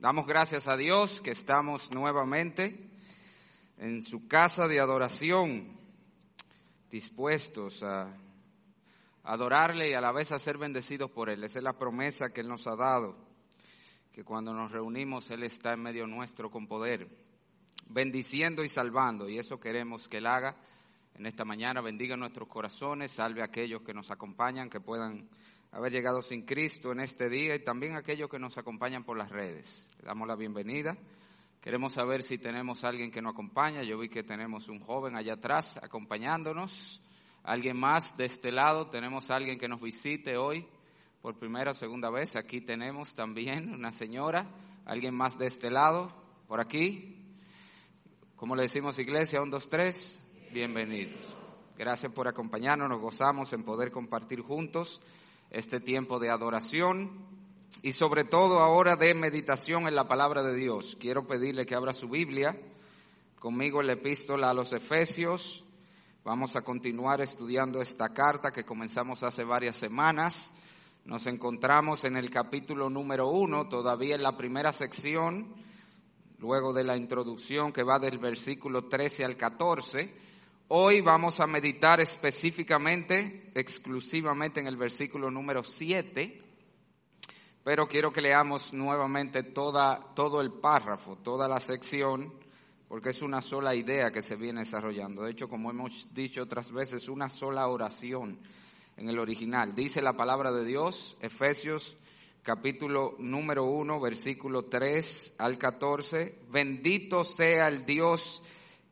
Damos gracias a Dios que estamos nuevamente en su casa de adoración, dispuestos a adorarle y a la vez a ser bendecidos por Él. Esa es la promesa que Él nos ha dado, que cuando nos reunimos Él está en medio nuestro con poder, bendiciendo y salvando, y eso queremos que Él haga en esta mañana. Bendiga nuestros corazones, salve a aquellos que nos acompañan, que puedan haber llegado sin Cristo en este día y también aquellos que nos acompañan por las redes. Le damos la bienvenida. Queremos saber si tenemos alguien que nos acompaña. Yo vi que tenemos un joven allá atrás acompañándonos. Alguien más de este lado. Tenemos alguien que nos visite hoy por primera o segunda vez. Aquí tenemos también una señora. Alguien más de este lado. Por aquí. ¿Cómo le decimos iglesia? Un, dos, tres. Bienvenidos. Gracias por acompañarnos. Nos gozamos en poder compartir juntos este tiempo de adoración y sobre todo ahora de meditación en la palabra de Dios. Quiero pedirle que abra su Biblia conmigo la epístola a los Efesios. Vamos a continuar estudiando esta carta que comenzamos hace varias semanas. Nos encontramos en el capítulo número uno, todavía en la primera sección, luego de la introducción que va del versículo 13 al 14 Hoy vamos a meditar específicamente, exclusivamente en el versículo número 7, pero quiero que leamos nuevamente toda, todo el párrafo, toda la sección, porque es una sola idea que se viene desarrollando. De hecho, como hemos dicho otras veces, una sola oración en el original. Dice la palabra de Dios, Efesios capítulo número 1, versículo 3 al 14, bendito sea el Dios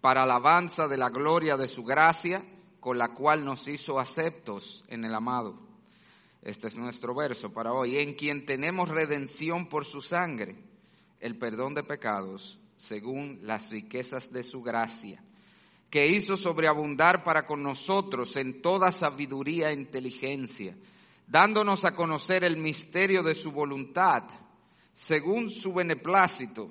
para alabanza de la gloria de su gracia, con la cual nos hizo aceptos en el amado. Este es nuestro verso para hoy, en quien tenemos redención por su sangre, el perdón de pecados, según las riquezas de su gracia, que hizo sobreabundar para con nosotros en toda sabiduría e inteligencia, dándonos a conocer el misterio de su voluntad, según su beneplácito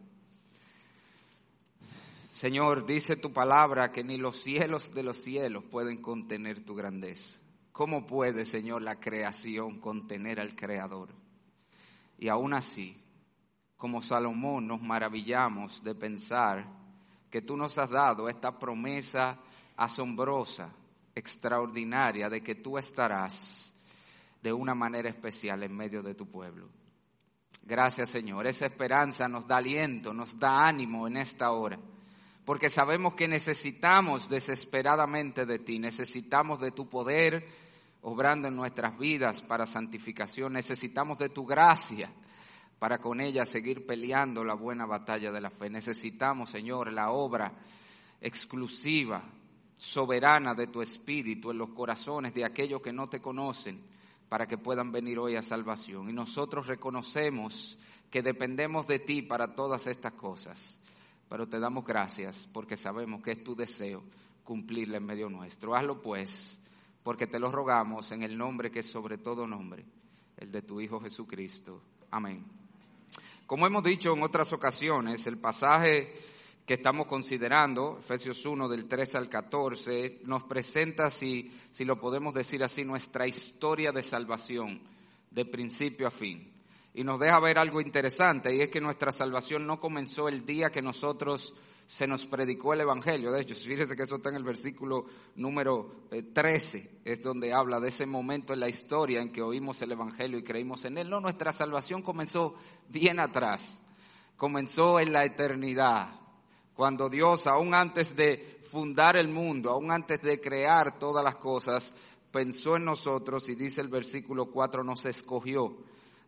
Señor, dice tu palabra que ni los cielos de los cielos pueden contener tu grandeza. ¿Cómo puede, Señor, la creación contener al Creador? Y aún así, como Salomón, nos maravillamos de pensar que tú nos has dado esta promesa asombrosa, extraordinaria, de que tú estarás de una manera especial en medio de tu pueblo. Gracias, Señor. Esa esperanza nos da aliento, nos da ánimo en esta hora porque sabemos que necesitamos desesperadamente de ti, necesitamos de tu poder obrando en nuestras vidas para santificación, necesitamos de tu gracia para con ella seguir peleando la buena batalla de la fe. Necesitamos, Señor, la obra exclusiva, soberana de tu Espíritu en los corazones de aquellos que no te conocen para que puedan venir hoy a salvación. Y nosotros reconocemos que dependemos de ti para todas estas cosas pero te damos gracias porque sabemos que es tu deseo cumplirla en medio nuestro. Hazlo pues, porque te lo rogamos en el nombre que es sobre todo nombre, el de tu Hijo Jesucristo. Amén. Como hemos dicho en otras ocasiones, el pasaje que estamos considerando, Efesios 1 del 3 al 14, nos presenta, si, si lo podemos decir así, nuestra historia de salvación, de principio a fin. Y nos deja ver algo interesante, y es que nuestra salvación no comenzó el día que nosotros se nos predicó el Evangelio. De hecho, fíjese que eso está en el versículo número 13, eh, es donde habla de ese momento en la historia en que oímos el Evangelio y creímos en él. No, nuestra salvación comenzó bien atrás, comenzó en la eternidad, cuando Dios, aún antes de fundar el mundo, aún antes de crear todas las cosas, pensó en nosotros y dice el versículo 4, nos escogió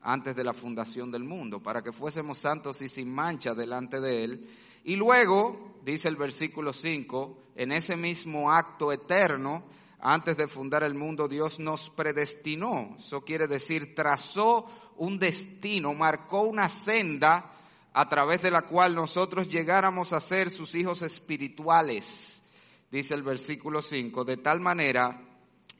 antes de la fundación del mundo, para que fuésemos santos y sin mancha delante de Él y luego, dice el versículo 5, en ese mismo acto eterno, antes de fundar el mundo, Dios nos predestinó. Eso quiere decir, trazó un destino, marcó una senda a través de la cual nosotros llegáramos a ser sus hijos espirituales, dice el versículo 5, de tal manera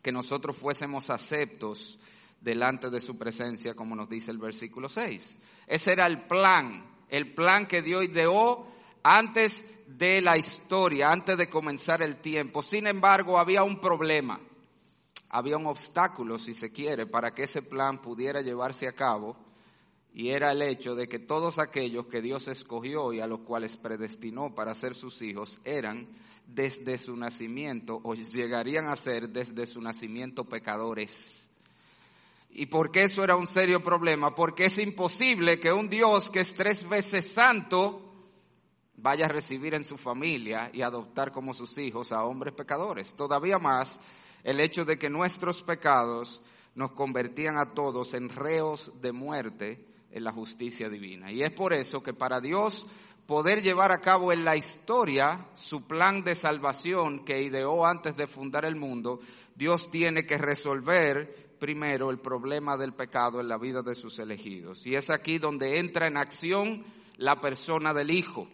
que nosotros fuésemos aceptos delante de su presencia, como nos dice el versículo 6. Ese era el plan, el plan que Dios ideó antes de la historia, antes de comenzar el tiempo. Sin embargo, había un problema, había un obstáculo, si se quiere, para que ese plan pudiera llevarse a cabo, y era el hecho de que todos aquellos que Dios escogió y a los cuales predestinó para ser sus hijos eran desde su nacimiento o llegarían a ser desde su nacimiento pecadores. ¿Y por qué eso era un serio problema? Porque es imposible que un Dios que es tres veces santo vaya a recibir en su familia y adoptar como sus hijos a hombres pecadores. Todavía más el hecho de que nuestros pecados nos convertían a todos en reos de muerte en la justicia divina. Y es por eso que para Dios poder llevar a cabo en la historia su plan de salvación que ideó antes de fundar el mundo, Dios tiene que resolver primero el problema del pecado en la vida de sus elegidos. Y es aquí donde entra en acción la persona del Hijo.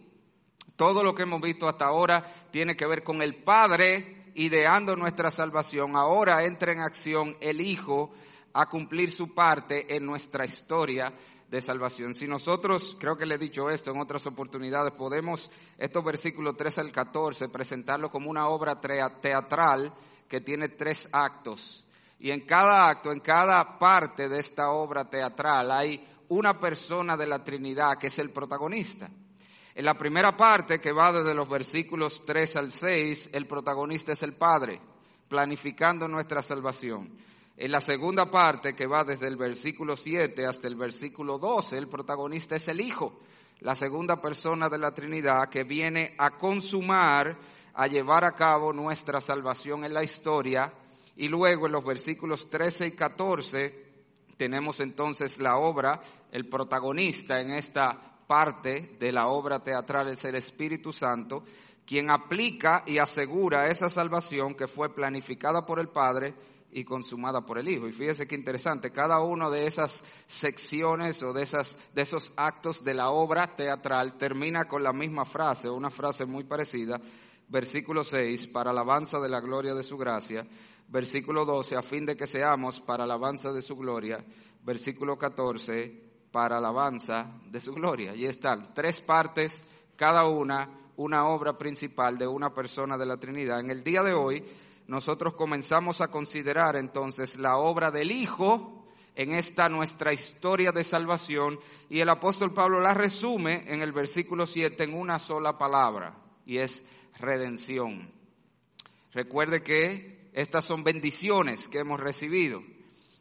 Todo lo que hemos visto hasta ahora tiene que ver con el Padre ideando nuestra salvación. Ahora entra en acción el Hijo a cumplir su parte en nuestra historia de salvación. Si nosotros, creo que le he dicho esto en otras oportunidades, podemos estos versículos 3 al 14 presentarlo como una obra teatral que tiene tres actos. Y en cada acto, en cada parte de esta obra teatral hay una persona de la Trinidad que es el protagonista. En la primera parte, que va desde los versículos 3 al 6, el protagonista es el Padre, planificando nuestra salvación. En la segunda parte, que va desde el versículo 7 hasta el versículo 12, el protagonista es el Hijo, la segunda persona de la Trinidad que viene a consumar, a llevar a cabo nuestra salvación en la historia. Y luego en los versículos 13 y 14 tenemos entonces la obra, el protagonista en esta parte de la obra teatral es el Espíritu Santo, quien aplica y asegura esa salvación que fue planificada por el Padre y consumada por el Hijo. Y fíjese qué interesante, cada una de esas secciones o de, esas, de esos actos de la obra teatral termina con la misma frase, una frase muy parecida, versículo 6, para alabanza de la gloria de su gracia, versículo 12, a fin de que seamos para alabanza de su gloria, versículo 14, para alabanza de su gloria. Y están tres partes, cada una una obra principal de una persona de la Trinidad. En el día de hoy nosotros comenzamos a considerar entonces la obra del Hijo en esta nuestra historia de salvación y el apóstol Pablo la resume en el versículo 7 en una sola palabra y es redención. Recuerde que estas son bendiciones que hemos recibido.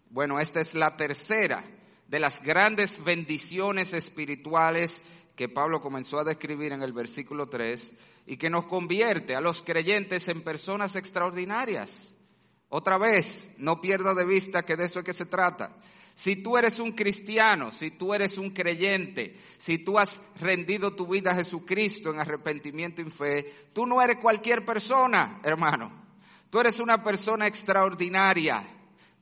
Bueno, esta es la tercera de las grandes bendiciones espirituales que Pablo comenzó a describir en el versículo 3 y que nos convierte a los creyentes en personas extraordinarias. Otra vez, no pierda de vista que de eso es que se trata. Si tú eres un cristiano, si tú eres un creyente, si tú has rendido tu vida a Jesucristo en arrepentimiento y fe, tú no eres cualquier persona, hermano. Tú eres una persona extraordinaria.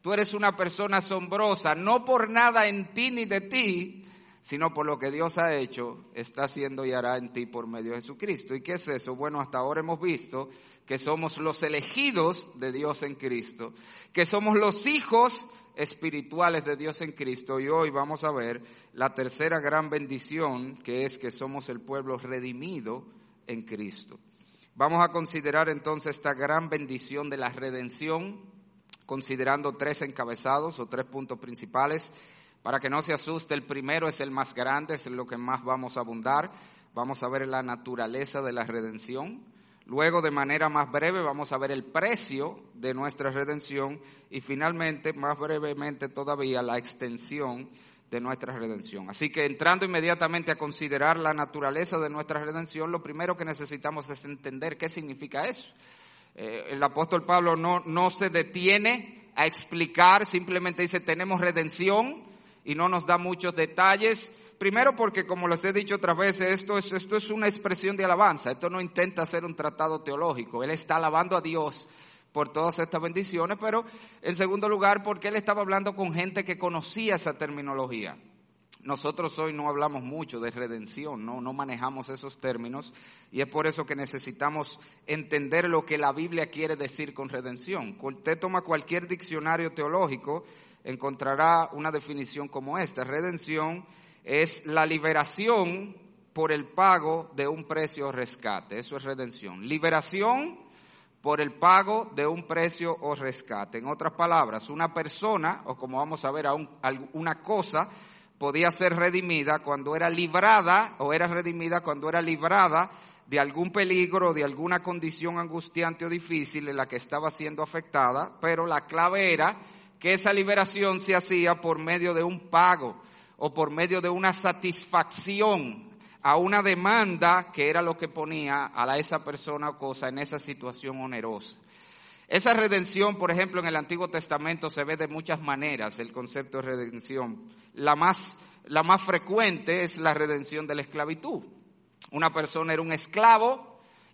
Tú eres una persona asombrosa, no por nada en ti ni de ti, sino por lo que Dios ha hecho, está haciendo y hará en ti por medio de Jesucristo. ¿Y qué es eso? Bueno, hasta ahora hemos visto que somos los elegidos de Dios en Cristo, que somos los hijos espirituales de Dios en Cristo y hoy vamos a ver la tercera gran bendición que es que somos el pueblo redimido en Cristo. Vamos a considerar entonces esta gran bendición de la redención, considerando tres encabezados o tres puntos principales. Para que no se asuste, el primero es el más grande, es lo que más vamos a abundar. Vamos a ver la naturaleza de la redención. Luego, de manera más breve, vamos a ver el precio de nuestra redención y finalmente, más brevemente todavía, la extensión de nuestra redención. Así que entrando inmediatamente a considerar la naturaleza de nuestra redención, lo primero que necesitamos es entender qué significa eso. Eh, el apóstol Pablo no, no se detiene a explicar, simplemente dice tenemos redención y no nos da muchos detalles Primero porque, como les he dicho otras veces, esto es, esto es una expresión de alabanza. Esto no intenta ser un tratado teológico. Él está alabando a Dios por todas estas bendiciones, pero en segundo lugar porque él estaba hablando con gente que conocía esa terminología. Nosotros hoy no hablamos mucho de redención, no, no manejamos esos términos y es por eso que necesitamos entender lo que la Biblia quiere decir con redención. Usted toma cualquier diccionario teológico, encontrará una definición como esta. Redención es la liberación por el pago de un precio o rescate. Eso es redención. Liberación por el pago de un precio o rescate. En otras palabras, una persona, o como vamos a ver, una cosa, podía ser redimida cuando era librada, o era redimida cuando era librada de algún peligro, de alguna condición angustiante o difícil en la que estaba siendo afectada, pero la clave era que esa liberación se hacía por medio de un pago o por medio de una satisfacción a una demanda que era lo que ponía a esa persona o cosa en esa situación onerosa. Esa redención, por ejemplo, en el Antiguo Testamento se ve de muchas maneras el concepto de redención. La más, la más frecuente es la redención de la esclavitud. Una persona era un esclavo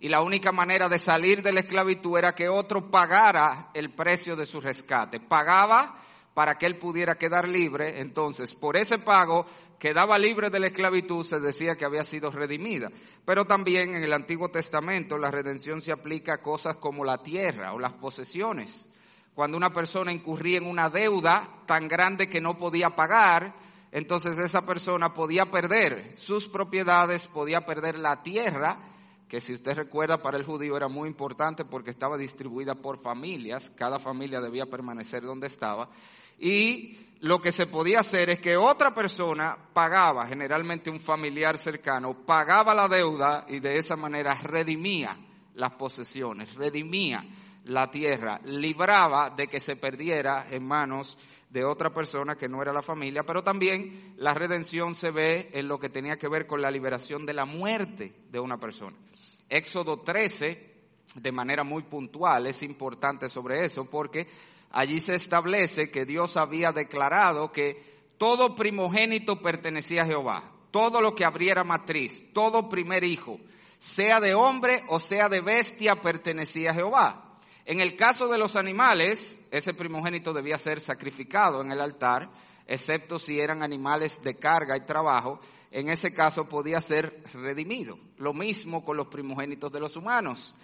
y la única manera de salir de la esclavitud era que otro pagara el precio de su rescate. Pagaba para que él pudiera quedar libre, entonces por ese pago quedaba libre de la esclavitud, se decía que había sido redimida. Pero también en el Antiguo Testamento la redención se aplica a cosas como la tierra o las posesiones. Cuando una persona incurría en una deuda tan grande que no podía pagar, entonces esa persona podía perder sus propiedades, podía perder la tierra, que si usted recuerda para el judío era muy importante porque estaba distribuida por familias, cada familia debía permanecer donde estaba, y lo que se podía hacer es que otra persona pagaba, generalmente un familiar cercano, pagaba la deuda y de esa manera redimía las posesiones, redimía la tierra, libraba de que se perdiera en manos de otra persona que no era la familia, pero también la redención se ve en lo que tenía que ver con la liberación de la muerte de una persona. Éxodo 13, de manera muy puntual, es importante sobre eso porque allí se establece que Dios había declarado que todo primogénito pertenecía a Jehová, todo lo que abriera matriz, todo primer hijo, sea de hombre o sea de bestia, pertenecía a Jehová. En el caso de los animales, ese primogénito debía ser sacrificado en el altar, excepto si eran animales de carga y trabajo, en ese caso podía ser redimido. Lo mismo con los primogénitos de los humanos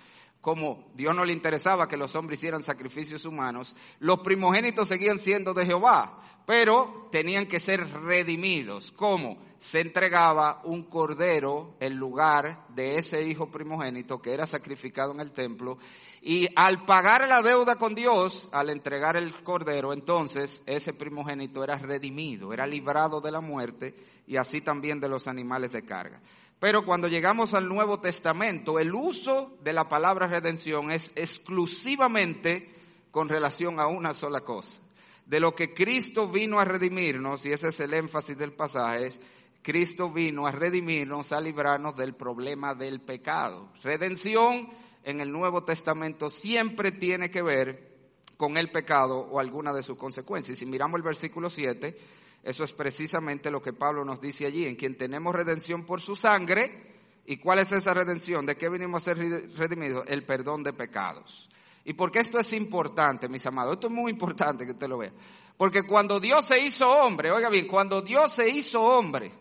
como Dios no le interesaba que los hombres hicieran sacrificios humanos, los primogénitos seguían siendo de Jehová, pero tenían que ser redimidos. ¿Cómo? Se entregaba un cordero en lugar de ese hijo primogénito que era sacrificado en el templo y al pagar la deuda con Dios, al entregar el cordero, entonces ese primogénito era redimido, era librado de la muerte y así también de los animales de carga. Pero cuando llegamos al Nuevo Testamento, el uso de la palabra redención es exclusivamente con relación a una sola cosa. De lo que Cristo vino a redimirnos, y ese es el énfasis del pasaje, es Cristo vino a redimirnos, a librarnos del problema del pecado. Redención en el Nuevo Testamento siempre tiene que ver con el pecado o alguna de sus consecuencias. Si miramos el versículo 7, eso es precisamente lo que Pablo nos dice allí, en quien tenemos redención por su sangre. ¿Y cuál es esa redención? ¿De qué venimos a ser redimidos? El perdón de pecados. ¿Y por qué esto es importante, mis amados? Esto es muy importante que usted lo vea. Porque cuando Dios se hizo hombre, oiga bien, cuando Dios se hizo hombre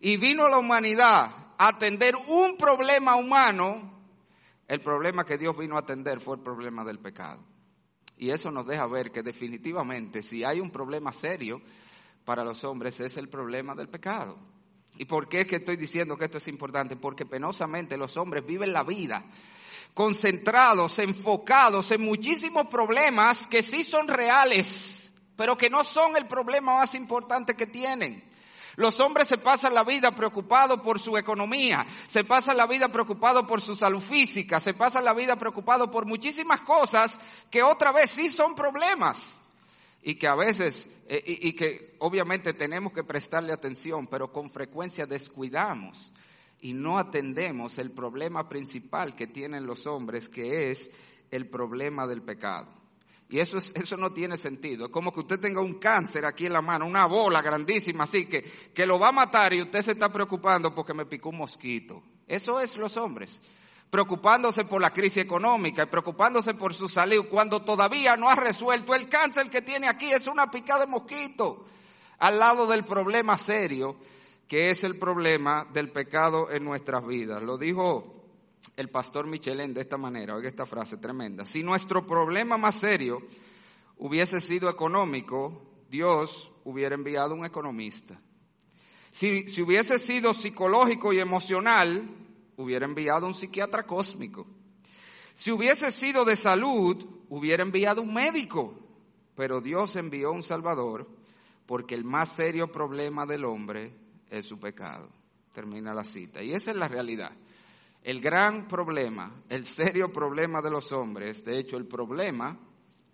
y vino a la humanidad a atender un problema humano, el problema que Dios vino a atender fue el problema del pecado. Y eso nos deja ver que definitivamente si hay un problema serio, para los hombres es el problema del pecado. ¿Y por qué es que estoy diciendo que esto es importante? Porque penosamente los hombres viven la vida concentrados, enfocados en muchísimos problemas que sí son reales, pero que no son el problema más importante que tienen. Los hombres se pasan la vida preocupados por su economía, se pasan la vida preocupados por su salud física, se pasan la vida preocupados por muchísimas cosas que otra vez sí son problemas y que a veces, eh, y, que obviamente tenemos que prestarle atención, pero con frecuencia descuidamos y no atendemos el problema principal que tienen los hombres, que es el problema del pecado. Y eso, es, eso no tiene sentido. Es como que usted tenga un cáncer aquí en la mano, una bola grandísima así que, que lo va a matar y usted se está preocupando porque me picó un mosquito. Eso es los hombres preocupándose por la crisis económica y preocupándose por su salud, cuando todavía no ha resuelto el cáncer que tiene aquí, es una picada de mosquito, al lado del problema serio, que es el problema del pecado en nuestras vidas. Lo dijo el pastor Michelén de esta manera, oiga esta frase tremenda, si nuestro problema más serio hubiese sido económico, Dios hubiera enviado un economista. Si, si hubiese sido psicológico y emocional, hubiera enviado un psiquiatra cósmico. Si hubiese sido de salud, hubiera enviado un médico. Pero Dios envió un Salvador porque el más serio problema del hombre es su pecado. Termina la cita. Y esa es la realidad. El gran problema, el serio problema de los hombres, de hecho el problema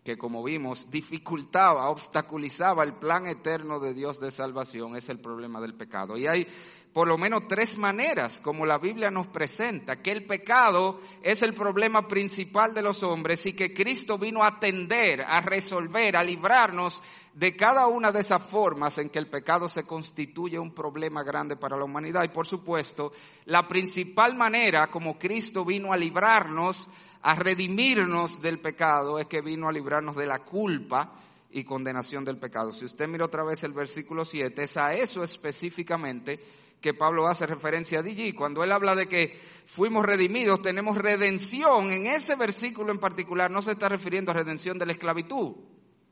que como vimos dificultaba, obstaculizaba el plan eterno de Dios de salvación, es el problema del pecado. Y hay por lo menos tres maneras como la Biblia nos presenta que el pecado es el problema principal de los hombres y que Cristo vino a atender, a resolver, a librarnos de cada una de esas formas en que el pecado se constituye un problema grande para la humanidad. Y por supuesto, la principal manera como Cristo vino a librarnos, a redimirnos del pecado, es que vino a librarnos de la culpa y condenación del pecado. Si usted mira otra vez el versículo 7, es a eso específicamente que Pablo hace referencia allí. Cuando él habla de que fuimos redimidos, tenemos redención, en ese versículo en particular no se está refiriendo a redención de la esclavitud,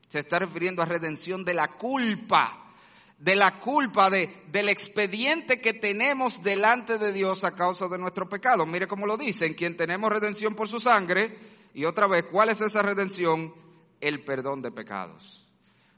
se está refiriendo a redención de la culpa, de la culpa de, del expediente que tenemos delante de Dios a causa de nuestro pecado. Mire cómo lo dice, en quien tenemos redención por su sangre, y otra vez, ¿cuál es esa redención? El perdón de pecados.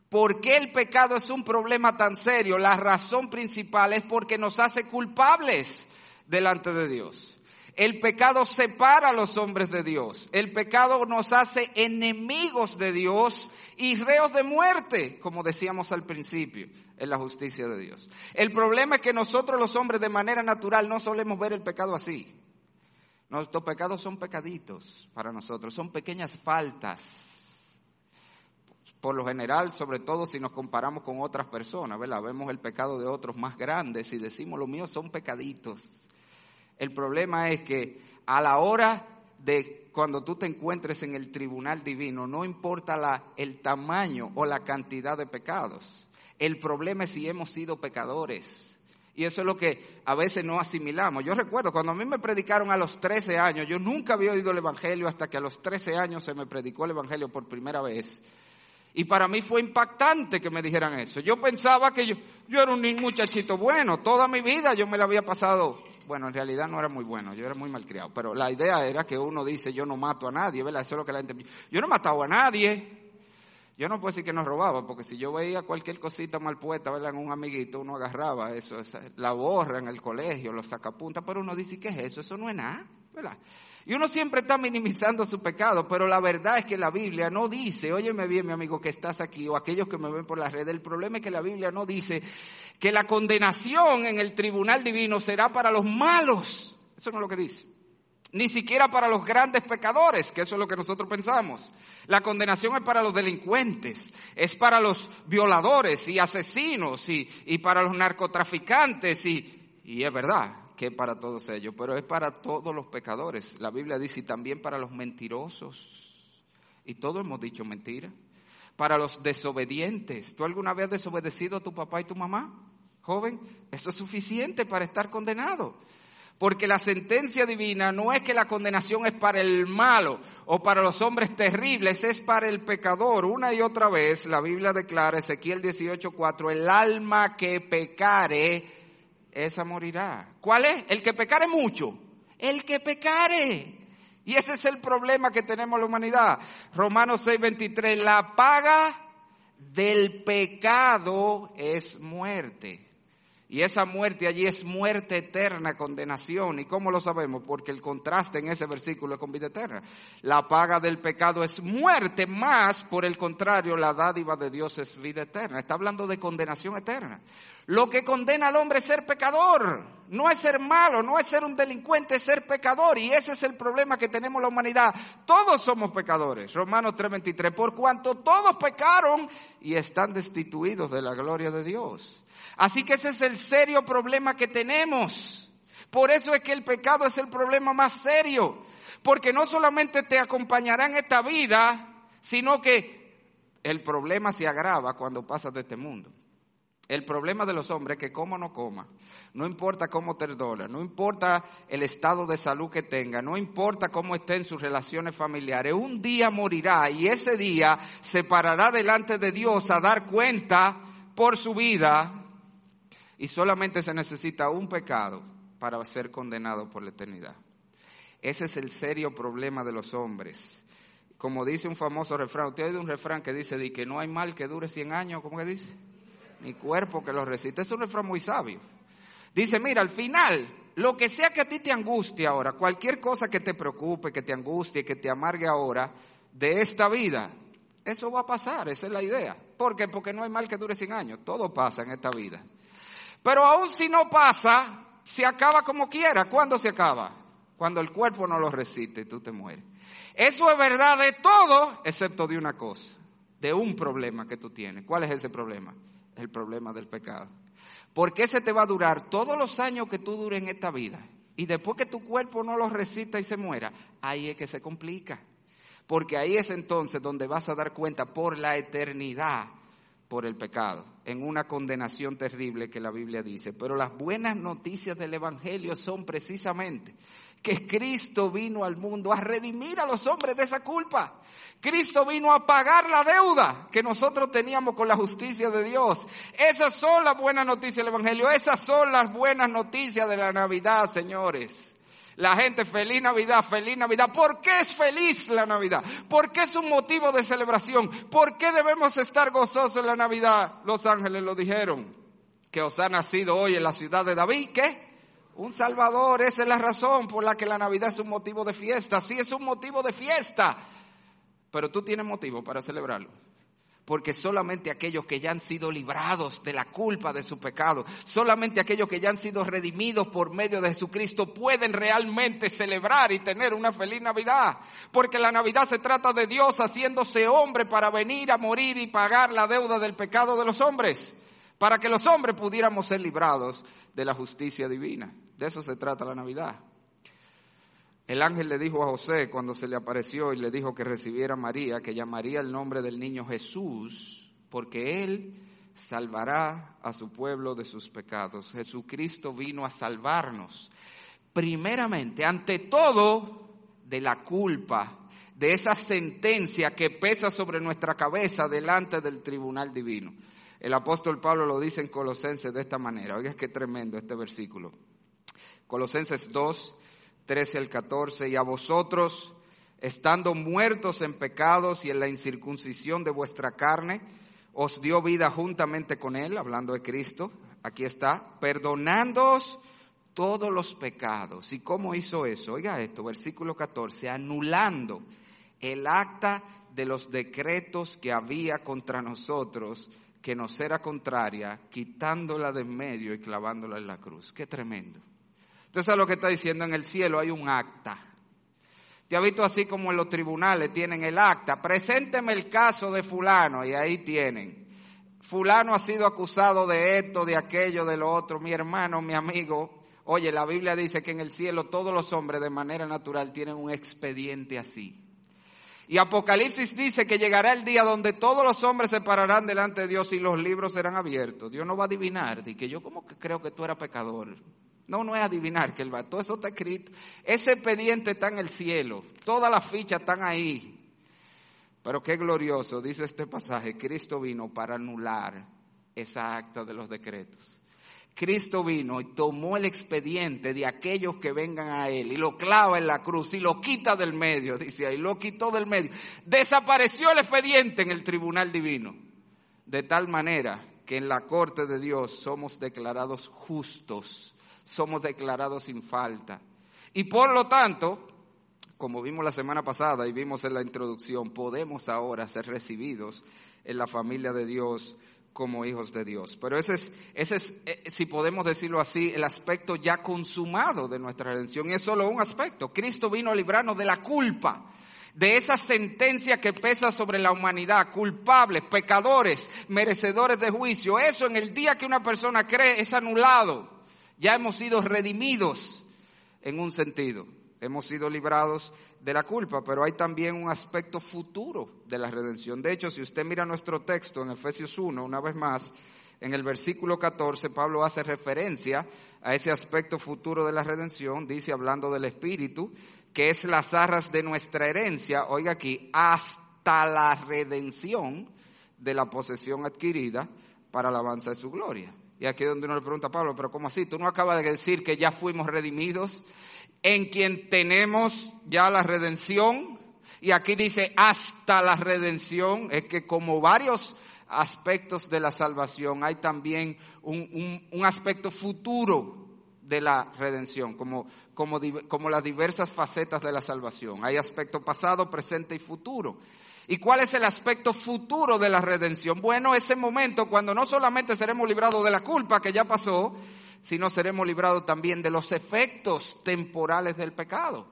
¿Por qué el pecado es un problema tan serio? La razón principal es porque nos hace culpables delante de Dios. El pecado separa a los hombres de Dios. El pecado nos hace enemigos de Dios y reos de muerte, como decíamos al principio, en la justicia de Dios. El problema es que nosotros los hombres de manera natural no solemos ver el pecado así. Nuestros pecados son pecaditos para nosotros, son pequeñas faltas por lo general, sobre todo si nos comparamos con otras personas, ¿verdad? Vemos el pecado de otros más grandes y decimos, los míos son pecaditos. El problema es que a la hora de cuando tú te encuentres en el tribunal divino, no importa la, el tamaño o la cantidad de pecados. El problema es si hemos sido pecadores. Y eso es lo que a veces no asimilamos. Yo recuerdo cuando a mí me predicaron a los 13 años, yo nunca había oído el Evangelio hasta que a los 13 años se me predicó el Evangelio por primera vez. Y para mí fue impactante que me dijeran eso. Yo pensaba que yo, yo era un muchachito bueno. Toda mi vida yo me la había pasado. Bueno, en realidad no era muy bueno. Yo era muy malcriado. Pero la idea era que uno dice yo no mato a nadie, ¿verdad? Eso es lo que la gente... Yo no mataba a nadie. Yo no puedo decir que no robaba, porque si yo veía cualquier cosita mal puesta, ¿verdad? En un amiguito, uno agarraba eso, la borra en el colegio, los sacapuntas, pero uno dice, ¿qué es eso? Eso no es nada, ¿verdad? Y uno siempre está minimizando su pecado, pero la verdad es que la Biblia no dice, óyeme bien mi amigo que estás aquí o aquellos que me ven por la red, el problema es que la Biblia no dice que la condenación en el tribunal divino será para los malos. Eso no es lo que dice. Ni siquiera para los grandes pecadores, que eso es lo que nosotros pensamos. La condenación es para los delincuentes, es para los violadores y asesinos y, y para los narcotraficantes y, y es verdad, que para todos ellos, pero es para todos los pecadores. La Biblia dice y también para los mentirosos. Y todos hemos dicho mentira. Para los desobedientes. ¿Tú alguna vez has desobedecido a tu papá y tu mamá? Joven, eso es suficiente para estar condenado. Porque la sentencia divina no es que la condenación es para el malo o para los hombres terribles, es para el pecador. Una y otra vez la Biblia declara, Ezequiel 18:4, el alma que pecare esa morirá. ¿Cuál es? El que pecare mucho. El que pecare. Y ese es el problema que tenemos la humanidad. Romanos 6:23, la paga del pecado es muerte. Y esa muerte allí es muerte eterna, condenación. ¿Y cómo lo sabemos? Porque el contraste en ese versículo es con vida eterna. La paga del pecado es muerte, más por el contrario, la dádiva de Dios es vida eterna. Está hablando de condenación eterna. Lo que condena al hombre es ser pecador. No es ser malo, no es ser un delincuente, es ser pecador. Y ese es el problema que tenemos la humanidad. Todos somos pecadores. Romanos 3:23. Por cuanto todos pecaron y están destituidos de la gloria de Dios. Así que ese es el serio problema que tenemos. Por eso es que el pecado es el problema más serio. Porque no solamente te acompañará en esta vida, sino que el problema se agrava cuando pasas de este mundo. El problema de los hombres es que coma o no coma, no importa cómo te dola, no importa el estado de salud que tenga, no importa cómo esté en sus relaciones familiares, un día morirá y ese día se parará delante de Dios a dar cuenta por su vida y solamente se necesita un pecado para ser condenado por la eternidad. Ese es el serio problema de los hombres. Como dice un famoso refrán, usted oído un refrán que dice de que no hay mal que dure 100 años, ¿cómo que dice? Ni cuerpo que lo resiste. Es un refrán muy sabio. Dice, mira, al final, lo que sea que a ti te angustie ahora, cualquier cosa que te preocupe, que te angustie, que te amargue ahora de esta vida, eso va a pasar, esa es la idea. ¿Por qué? Porque no hay mal que dure 100 años, todo pasa en esta vida. Pero aún si no pasa, se acaba como quiera. ¿Cuándo se acaba? Cuando el cuerpo no lo resiste y tú te mueres. Eso es verdad de todo, excepto de una cosa, de un problema que tú tienes. ¿Cuál es ese problema? El problema del pecado. Porque ese te va a durar todos los años que tú dures en esta vida. Y después que tu cuerpo no lo resista y se muera, ahí es que se complica. Porque ahí es entonces donde vas a dar cuenta por la eternidad por el pecado, en una condenación terrible que la Biblia dice. Pero las buenas noticias del Evangelio son precisamente que Cristo vino al mundo a redimir a los hombres de esa culpa. Cristo vino a pagar la deuda que nosotros teníamos con la justicia de Dios. Esas son las buenas noticias del Evangelio. Esas son las buenas noticias de la Navidad, señores. La gente, feliz Navidad, feliz Navidad. ¿Por qué es feliz la Navidad? ¿Por qué es un motivo de celebración? ¿Por qué debemos estar gozosos en la Navidad? Los ángeles lo dijeron. Que os ha nacido hoy en la ciudad de David. ¿Qué? Un Salvador. Esa es la razón por la que la Navidad es un motivo de fiesta. Sí, es un motivo de fiesta. Pero tú tienes motivo para celebrarlo porque solamente aquellos que ya han sido librados de la culpa de su pecado, solamente aquellos que ya han sido redimidos por medio de Jesucristo pueden realmente celebrar y tener una feliz Navidad, porque la Navidad se trata de Dios haciéndose hombre para venir a morir y pagar la deuda del pecado de los hombres, para que los hombres pudiéramos ser librados de la justicia divina. De eso se trata la Navidad. El ángel le dijo a José cuando se le apareció y le dijo que recibiera a María, que llamaría el nombre del niño Jesús, porque él salvará a su pueblo de sus pecados. Jesucristo vino a salvarnos, primeramente, ante todo, de la culpa, de esa sentencia que pesa sobre nuestra cabeza delante del tribunal divino. El apóstol Pablo lo dice en Colosenses de esta manera. Oiga, qué tremendo este versículo. Colosenses 2, 13 al 14, y a vosotros, estando muertos en pecados y en la incircuncisión de vuestra carne, os dio vida juntamente con él, hablando de Cristo, aquí está, perdonándoos todos los pecados. ¿Y cómo hizo eso? Oiga esto, versículo 14, anulando el acta de los decretos que había contra nosotros, que nos era contraria, quitándola de en medio y clavándola en la cruz. Qué tremendo. Entonces es lo que está diciendo en el cielo hay un acta. Te ha visto así como en los tribunales tienen el acta. Presénteme el caso de fulano y ahí tienen. Fulano ha sido acusado de esto, de aquello, de lo otro. Mi hermano, mi amigo. Oye, la Biblia dice que en el cielo todos los hombres de manera natural tienen un expediente así. Y Apocalipsis dice que llegará el día donde todos los hombres se pararán delante de Dios y los libros serán abiertos. Dios no va a adivinar. De que yo como que creo que tú eras pecador. No, no es adivinar que el. Todo eso está escrito. Ese expediente está en el cielo. Todas las fichas están ahí. Pero qué glorioso, dice este pasaje. Cristo vino para anular esa acta de los decretos. Cristo vino y tomó el expediente de aquellos que vengan a Él y lo clava en la cruz y lo quita del medio, dice ahí, lo quitó del medio. Desapareció el expediente en el tribunal divino. De tal manera que en la corte de Dios somos declarados justos, somos declarados sin falta. Y por lo tanto, como vimos la semana pasada y vimos en la introducción, podemos ahora ser recibidos en la familia de Dios como hijos de Dios. Pero ese es, ese es, eh, si podemos decirlo así, el aspecto ya consumado de nuestra redención. Y es solo un aspecto. Cristo vino a librarnos de la culpa, de esa sentencia que pesa sobre la humanidad, culpables, pecadores, merecedores de juicio. Eso en el día que una persona cree es anulado. Ya hemos sido redimidos en un sentido. Hemos sido librados de la culpa, pero hay también un aspecto futuro de la redención. De hecho, si usted mira nuestro texto en Efesios 1, una vez más, en el versículo 14, Pablo hace referencia a ese aspecto futuro de la redención, dice hablando del Espíritu, que es las arras de nuestra herencia, oiga aquí, hasta la redención de la posesión adquirida para la alabanza de su gloria. Y aquí es donde uno le pregunta a Pablo, pero ¿cómo así? ¿Tú no acabas de decir que ya fuimos redimidos? en quien tenemos ya la redención. Y aquí dice hasta la redención, es que como varios aspectos de la salvación, hay también un, un, aspecto futuro de la redención, como, como, como las diversas facetas de la salvación. Hay aspecto pasado, presente y futuro. ¿Y cuál es el aspecto futuro de la redención? Bueno, ese momento cuando no solamente seremos librados de la culpa que ya pasó, sino seremos librados también de los efectos temporales del pecado.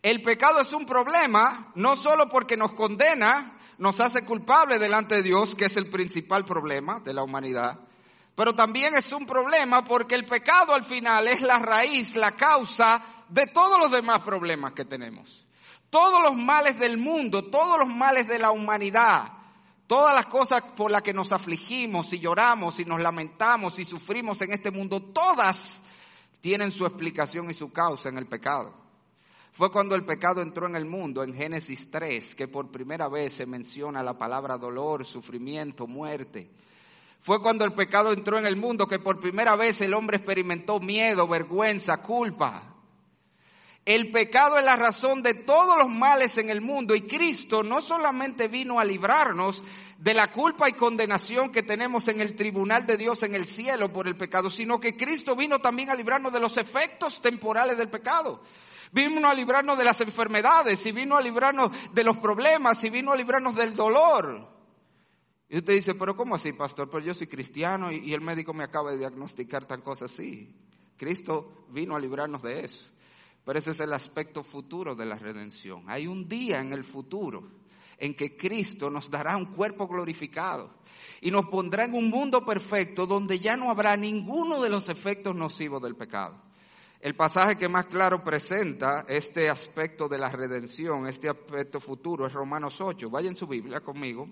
El pecado es un problema no solo porque nos condena, nos hace culpable delante de Dios, que es el principal problema de la humanidad, pero también es un problema porque el pecado al final es la raíz, la causa de todos los demás problemas que tenemos. Todos los males del mundo, todos los males de la humanidad Todas las cosas por las que nos afligimos y lloramos y nos lamentamos y sufrimos en este mundo, todas tienen su explicación y su causa en el pecado. Fue cuando el pecado entró en el mundo, en Génesis 3, que por primera vez se menciona la palabra dolor, sufrimiento, muerte. Fue cuando el pecado entró en el mundo que por primera vez el hombre experimentó miedo, vergüenza, culpa. El pecado es la razón de todos los males en el mundo y Cristo no solamente vino a librarnos de la culpa y condenación que tenemos en el tribunal de Dios en el cielo por el pecado, sino que Cristo vino también a librarnos de los efectos temporales del pecado. Vino a librarnos de las enfermedades y vino a librarnos de los problemas y vino a librarnos del dolor. Y usted dice, pero ¿cómo así, pastor? Pero yo soy cristiano y, el médico me acaba de diagnosticar tan cosas así. Cristo vino a librarnos de eso. Pero ese es el aspecto futuro de la redención. Hay un día en el futuro en que Cristo nos dará un cuerpo glorificado y nos pondrá en un mundo perfecto donde ya no habrá ninguno de los efectos nocivos del pecado. El pasaje que más claro presenta este aspecto de la redención, este aspecto futuro, es Romanos 8. Vayan su Biblia conmigo.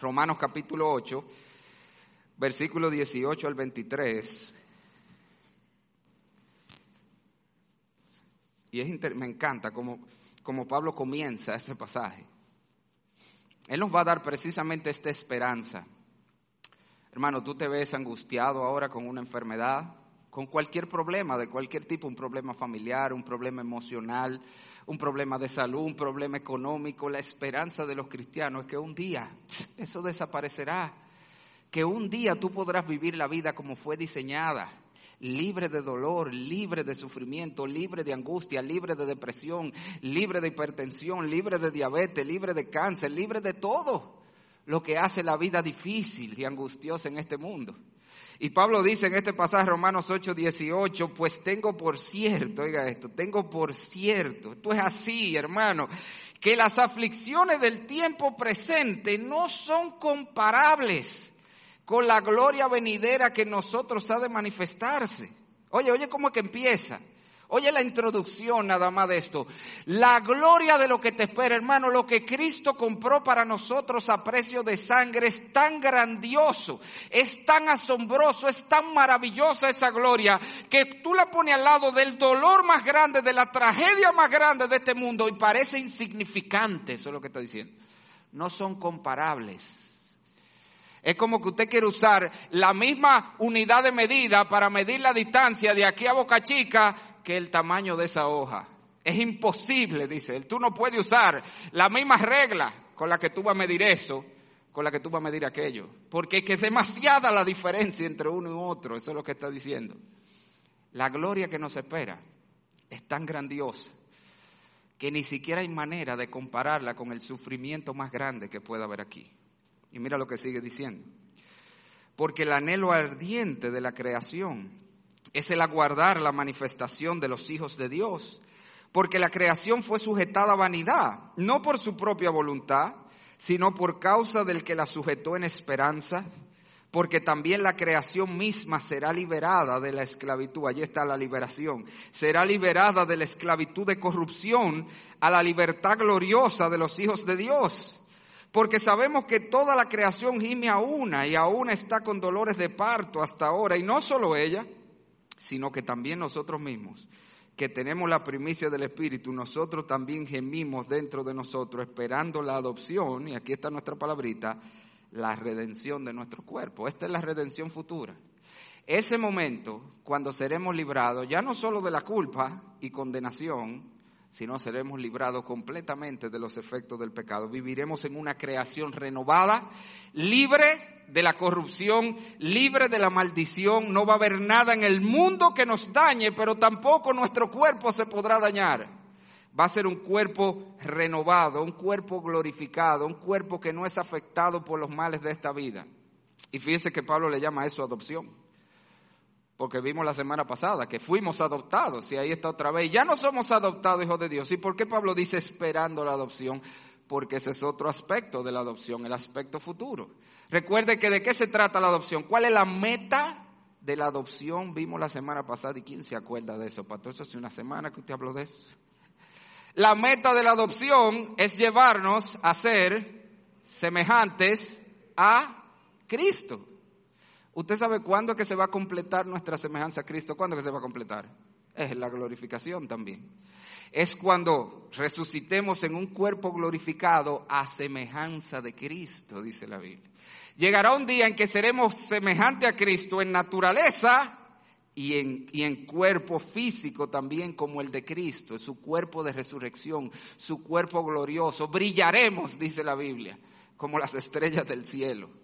Romanos capítulo 8, versículo 18 al 23. Y es me encanta como, como Pablo comienza este pasaje. Él nos va a dar precisamente esta esperanza. Hermano, tú te ves angustiado ahora con una enfermedad, con cualquier problema, de cualquier tipo, un problema familiar, un problema emocional, un problema de salud, un problema económico. La esperanza de los cristianos es que un día eso desaparecerá, que un día tú podrás vivir la vida como fue diseñada libre de dolor, libre de sufrimiento, libre de angustia, libre de depresión, libre de hipertensión, libre de diabetes, libre de cáncer, libre de todo lo que hace la vida difícil y angustiosa en este mundo. Y Pablo dice en este pasaje Romanos 8, 18, pues tengo por cierto, oiga esto, tengo por cierto, esto es así, hermano, que las aflicciones del tiempo presente no son comparables con la gloria venidera que nosotros ha de manifestarse. Oye, oye cómo es que empieza. Oye la introducción nada más de esto. La gloria de lo que te espera, hermano, lo que Cristo compró para nosotros a precio de sangre es tan grandioso, es tan asombroso, es tan maravillosa esa gloria que tú la pones al lado del dolor más grande, de la tragedia más grande de este mundo y parece insignificante, eso es lo que está diciendo. No son comparables Es como que usted quiere usar la misma unidad de medida para medir la distancia de aquí a Boca Chica que el tamaño de esa hoja. Es imposible, dice él. Tú no puedes usar la misma regla con la que tú vas a medir eso, con la que tú vas a medir aquello. Porque es demasiada la diferencia entre uno y otro. Eso es lo que está diciendo. La gloria que nos espera es tan grandiosa que ni siquiera hay manera de compararla con el sufrimiento más grande que pueda haber aquí. Y mira lo que sigue diciendo. Porque el anhelo ardiente de la creación es el aguardar la manifestación de los hijos de Dios. Porque la creación fue sujetada a vanidad, no por su propia voluntad, sino por causa del que la sujetó en esperanza. Porque también la creación misma será liberada de la esclavitud. Allí está la liberación. Será liberada de la esclavitud de corrupción a la libertad gloriosa de los hijos de Dios. Porque sabemos que toda la creación gime a una y aún está con dolores de parto hasta ahora. Y no solo ella, sino que también nosotros mismos, que tenemos la primicia del Espíritu, nosotros también gemimos dentro de nosotros esperando la adopción, y aquí está nuestra palabrita, la redención de nuestro cuerpo. Esta es la redención futura. Ese momento, cuando seremos librados, ya no solo de la culpa y condenación, sino seremos librados completamente de los efectos del pecado. Viviremos en una creación renovada, libre de la corrupción, libre de la maldición. No va a haber nada en el mundo que nos dañe, pero tampoco nuestro cuerpo se podrá dañar. Va a ser un cuerpo renovado, un cuerpo glorificado, un cuerpo que no es afectado por los males de esta vida. Y fíjese que Pablo le llama a eso adopción porque vimos la semana pasada que fuimos adoptados y ahí está otra vez. Ya no somos adoptados hijos de Dios. ¿Y por qué Pablo dice esperando la adopción? Porque ese es otro aspecto de la adopción, el aspecto futuro. Recuerde que de qué se trata la adopción. ¿Cuál es la meta de la adopción? Vimos la semana pasada y quién se acuerda de eso. Pastor, eso hace una semana que usted habló de eso. La meta de la adopción es llevarnos a ser semejantes a Cristo. ¿Usted sabe cuándo es que se va a completar nuestra semejanza a Cristo? ¿Cuándo es que se va a completar? Es la glorificación también. Es cuando resucitemos en un cuerpo glorificado a semejanza de Cristo, dice la Biblia. Llegará un día en que seremos semejantes a Cristo en naturaleza y en, y en cuerpo físico también como el de Cristo, su cuerpo de resurrección, su cuerpo glorioso. Brillaremos, dice la Biblia, como las estrellas del cielo.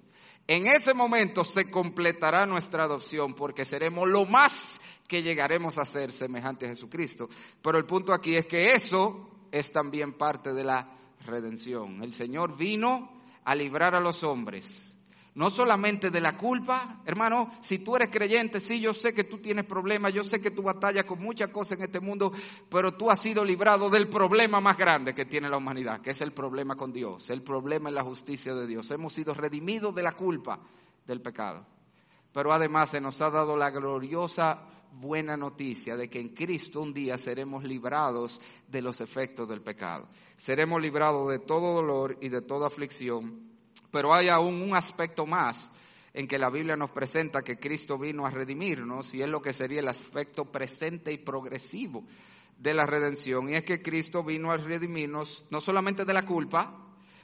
En ese momento se completará nuestra adopción porque seremos lo más que llegaremos a ser semejante a Jesucristo. Pero el punto aquí es que eso es también parte de la redención. El Señor vino a librar a los hombres no solamente de la culpa, hermano, si tú eres creyente, sí, yo sé que tú tienes problemas, yo sé que tú batallas con muchas cosas en este mundo, pero tú has sido librado del problema más grande que tiene la humanidad, que es el problema con Dios, el problema en la justicia de Dios. Hemos sido redimidos de la culpa del pecado. Pero además se nos ha dado la gloriosa buena noticia de que en Cristo un día seremos librados de los efectos del pecado. Seremos librados de todo dolor y de toda aflicción pero hay aún un aspecto más en que la Biblia nos presenta que Cristo vino a redimirnos y es lo que sería el aspecto presente y progresivo de la redención. Y es que Cristo vino a redimirnos no solamente de la culpa,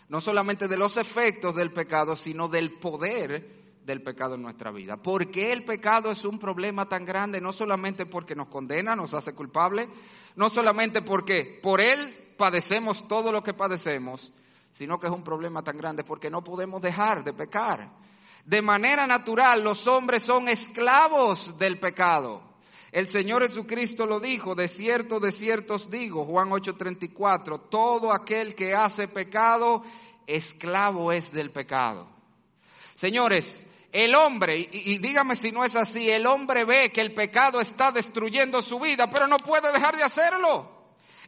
no solamente de los efectos del pecado, sino del poder del pecado en nuestra vida. ¿Por qué el pecado es un problema tan grande? No solamente porque nos condena, nos hace culpables, no solamente porque por él padecemos todo lo que padecemos, sino que es un problema tan grande porque no podemos dejar de pecar. De manera natural, los hombres son esclavos del pecado. El Señor Jesucristo lo dijo, de cierto, de cierto os digo, Juan 8:34, todo aquel que hace pecado, esclavo es del pecado. Señores, el hombre, y, y, dígame si no es así, el hombre ve que el pecado está destruyendo su vida, pero no puede dejar de hacerlo.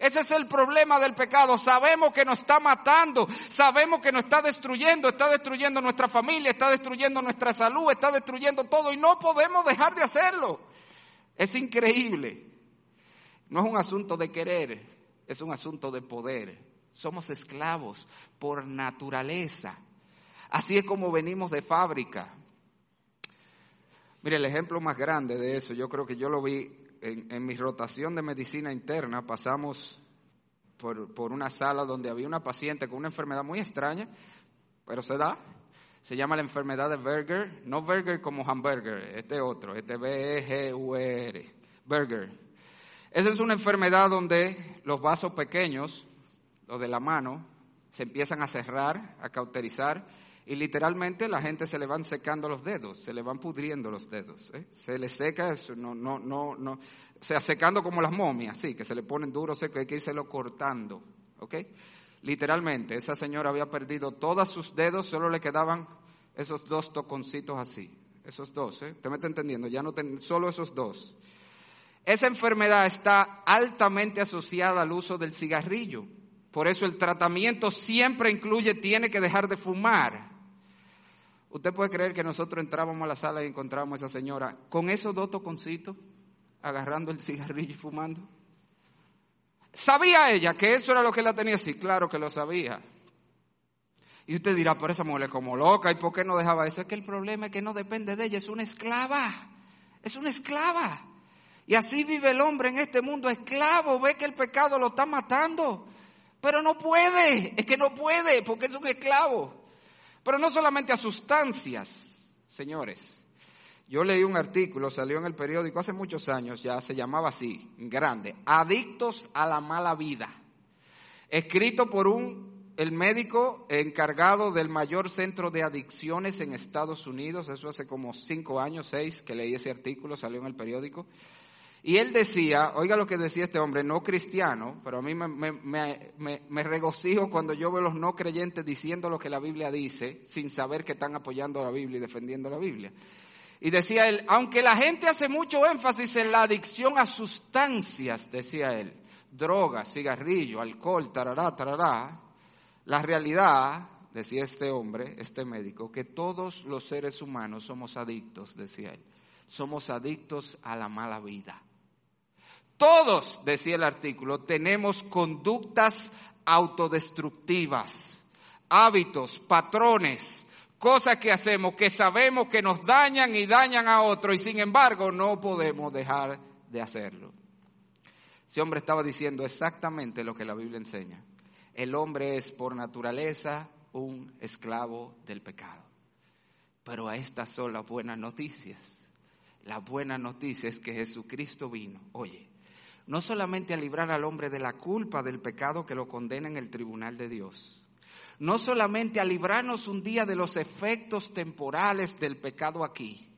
Ese es el problema del pecado. Sabemos que nos está matando, sabemos que nos está destruyendo, está destruyendo nuestra familia, está destruyendo nuestra salud, está destruyendo todo y no podemos dejar de hacerlo. Es increíble. No es un asunto de querer, es un asunto de poder. Somos esclavos por naturaleza. Así es como venimos de fábrica. Mire, el ejemplo más grande de eso, yo creo que yo lo vi en, mi rotación de medicina interna pasamos por, por, una sala donde había una paciente con una enfermedad muy extraña, pero se da. Se llama la enfermedad de Berger, no Berger como hamburger, este otro, este B-E-G-U-R, Berger. Esa es una enfermedad donde los vasos pequeños, los de la mano, se empiezan a cerrar, a cauterizar, y literalmente la gente se le van secando los dedos, se le van pudriendo los dedos. ¿eh? Se le seca, eso, no, no, no, no, o sea, secando como las momias, sí, que se le ponen duros, que hay que lo cortando, ¿ok? Literalmente, esa señora había perdido todos sus dedos, solo le quedaban esos dos toconcitos así. Esos dos, ¿eh? ¿Usted me está entendiendo? Ya no ten, solo esos dos. Esa enfermedad está altamente asociada al uso del cigarrillo. Por eso el tratamiento siempre incluye, tiene que dejar de fumar. Usted puede creer que nosotros entrábamos a la sala y encontramos a esa señora con esos dos toconcitos, agarrando el cigarrillo y fumando. ¿Sabía ella que eso era lo que la tenía? Sí, claro que lo sabía. Y usted dirá, por esa mujer como loca, ¿y por qué no dejaba eso? Es que el problema es que no depende de ella, es una esclava. Es una esclava. Y así vive el hombre en este mundo esclavo, ve que el pecado lo está matando. Pero no puede, es que no puede, porque es un esclavo. Pero no solamente a sustancias, señores. Yo leí un artículo, salió en el periódico hace muchos años, ya se llamaba así, grande, Adictos a la mala vida, escrito por un, el médico encargado del mayor centro de adicciones en Estados Unidos, eso hace como cinco años, seis, que leí ese artículo, salió en el periódico. Y él decía, oiga lo que decía este hombre, no cristiano, pero a mí me, me, me, me, regocijo cuando yo veo los no creyentes diciendo lo que la Biblia dice, sin saber que están apoyando la Biblia y defendiendo la Biblia. Y decía él, aunque la gente hace mucho énfasis en la adicción a sustancias, decía él, drogas, cigarrillo, alcohol, tarará, tarará, la realidad, decía este hombre, este médico, que todos los seres humanos somos adictos, decía él, somos adictos a la mala vida. Todos, decía el artículo, tenemos conductas autodestructivas, hábitos, patrones, cosas que hacemos que sabemos que nos dañan y dañan a otro y sin embargo no podemos dejar de hacerlo. Ese hombre estaba diciendo exactamente lo que la Biblia enseña. El hombre es por naturaleza un esclavo del pecado. Pero estas son las buenas noticias. La buena noticia es que Jesucristo vino, oye, no solamente a librar al hombre de la culpa del pecado que lo condena en el tribunal de Dios, no solamente a librarnos un día de los efectos temporales del pecado aquí,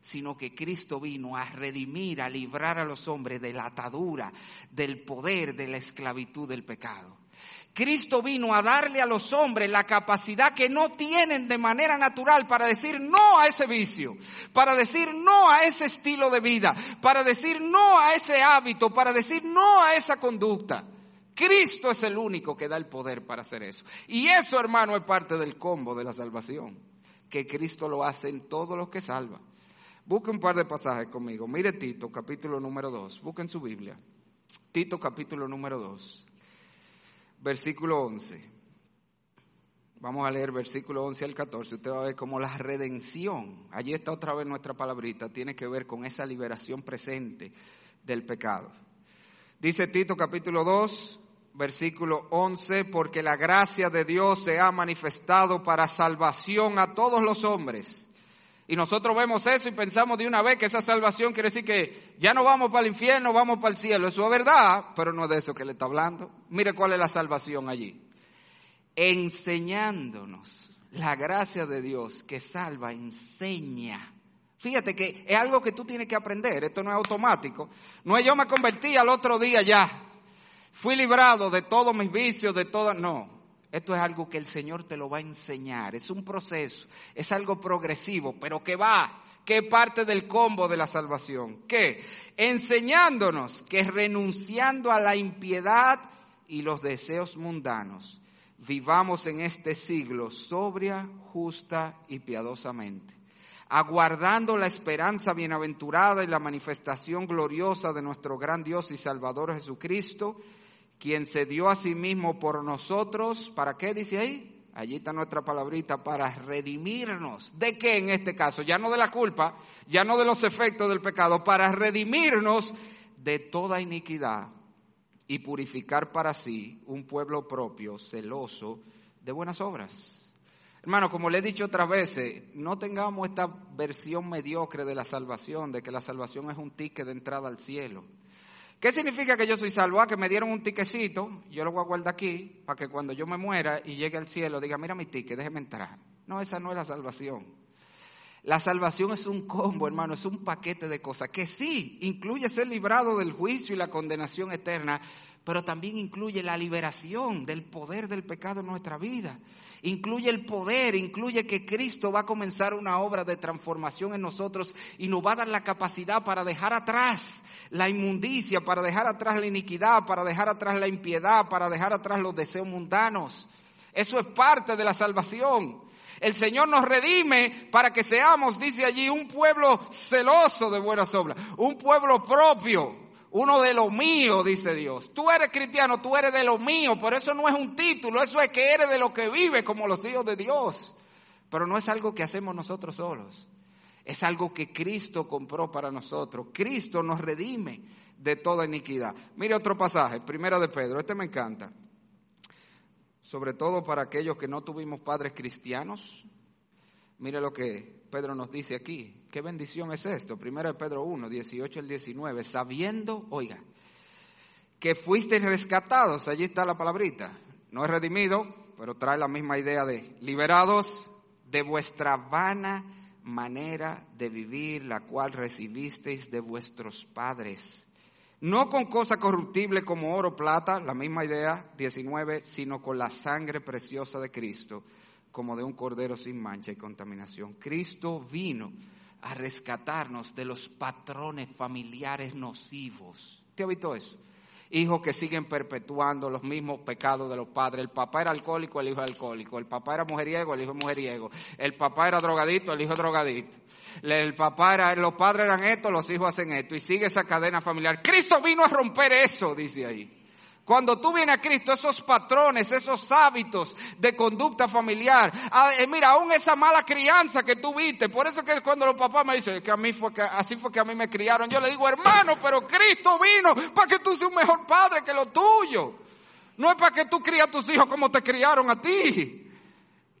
sino que Cristo vino a redimir, a librar a los hombres de la atadura, del poder, de la esclavitud del pecado. Cristo vino a darle a los hombres la capacidad que no tienen de manera natural para decir no a ese vicio, para decir no a ese estilo de vida, para decir no a ese hábito, para decir no a esa conducta. Cristo es el único que da el poder para hacer eso. Y eso, hermano, es parte del combo de la salvación, que Cristo lo hace en todos los que salva. Busque un par de pasajes conmigo. Mire Tito, capítulo número 2. Busquen su Biblia. Tito, capítulo número 2. Versículo 11. Vamos a leer versículo 11 al 14. Usted va a ver cómo la redención, allí está otra vez nuestra palabrita, tiene que ver con esa liberación presente del pecado. Dice Tito capítulo 2, versículo 11, porque la gracia de Dios se ha manifestado para salvación a todos los hombres. Y nosotros vemos eso y pensamos de una vez que esa salvación quiere decir que ya no vamos para el infierno, vamos para el cielo. Eso es verdad, pero no es de eso que le está hablando. Mire cuál es la salvación allí. Enseñándonos la gracia de Dios que salva, enseña Fíjate que es algo que tú tienes que aprender, esto no es automático. No es yo me convertí al otro día ya. Fui librado de todos mis vicios, de todo, no. Esto es algo que el Señor te lo va a enseñar, es un proceso, es algo progresivo, pero que va, es parte del combo de la salvación. ¿Qué? Enseñándonos que renunciando a la impiedad y los deseos mundanos, vivamos en este siglo sobria, justa y piadosamente aguardando la esperanza bienaventurada y la manifestación gloriosa de nuestro gran Dios y Salvador Jesucristo, quien se dio a sí mismo por nosotros, ¿para qué dice ahí? Allí está nuestra palabrita, para redimirnos. ¿De qué en este caso? Ya no de la culpa, ya no de los efectos del pecado, para redimirnos de toda iniquidad y purificar para sí un pueblo propio, celoso de buenas obras. Hermano, como le he dicho otras veces, no tengamos esta versión mediocre de la salvación, de que la salvación es un ticket de entrada al cielo. ¿Qué significa que yo soy salvo? Ah, que me dieron un tiquecito, yo lo voy a guardar aquí, para que cuando yo me muera y llegue al cielo diga, mira mi ticket, déjeme entrar. No, esa no es la salvación. La salvación es un combo, hermano, es un paquete de cosas que sí incluye ser librado del juicio y la condenación eterna, pero también incluye la liberación del poder del pecado en nuestra vida. Incluye el poder, incluye que Cristo va a comenzar una obra de transformación en nosotros y nos va a dar la capacidad para dejar atrás la inmundicia, para dejar atrás la iniquidad, para dejar atrás la impiedad, para dejar atrás los deseos mundanos. Eso es parte de la salvación. El Señor nos redime para que seamos, dice allí, un pueblo celoso de buenas obras, un pueblo propio, uno de lo mío, dice Dios. Tú eres cristiano, tú eres de lo mío, pero eso no es un título, eso es que eres de lo que vive como los hijos de Dios. Pero no es algo que hacemos nosotros solos. Es algo que Cristo compró para nosotros. Cristo nos redime de toda iniquidad. Mire otro pasaje, primera de Pedro, este me encanta. Sobre todo para aquellos que no tuvimos padres cristianos. Mire lo que Pedro nos dice aquí. ¿Qué bendición es esto? Primera de Pedro 1, 18 al 19. Sabiendo, oiga, que fuisteis rescatados, allí está la palabrita. No es redimido, pero trae la misma idea de liberados de vuestra vana manera de vivir, la cual recibisteis de vuestros padres. No con cosa corruptible como oro, plata, la misma idea, 19, sino con la sangre preciosa de Cristo, como de un cordero sin mancha y contaminación. Cristo vino a rescatarnos de los patrones familiares nocivos. ¿Te ha visto eso? Hijos que siguen perpetuando los mismos pecados de los padres. El papá era alcohólico, el hijo era alcohólico. El papá era mujeriego, el hijo mujeriego. El papá era drogadito, el hijo drogadito. El papá era, los padres eran esto, los hijos hacen esto. Y sigue esa cadena familiar. Cristo vino a romper eso, dice ahí. Cuando tú vienes a Cristo, esos patrones, esos hábitos de conducta familiar, eh, mira, aún esa mala crianza que tú viste, por eso que cuando los papás me dicen que a mí fue que, así fue que a mí me criaron, yo le digo, hermano, pero Cristo vino para que tú seas un mejor padre que lo tuyo. No es para que tú crías a tus hijos como te criaron a ti.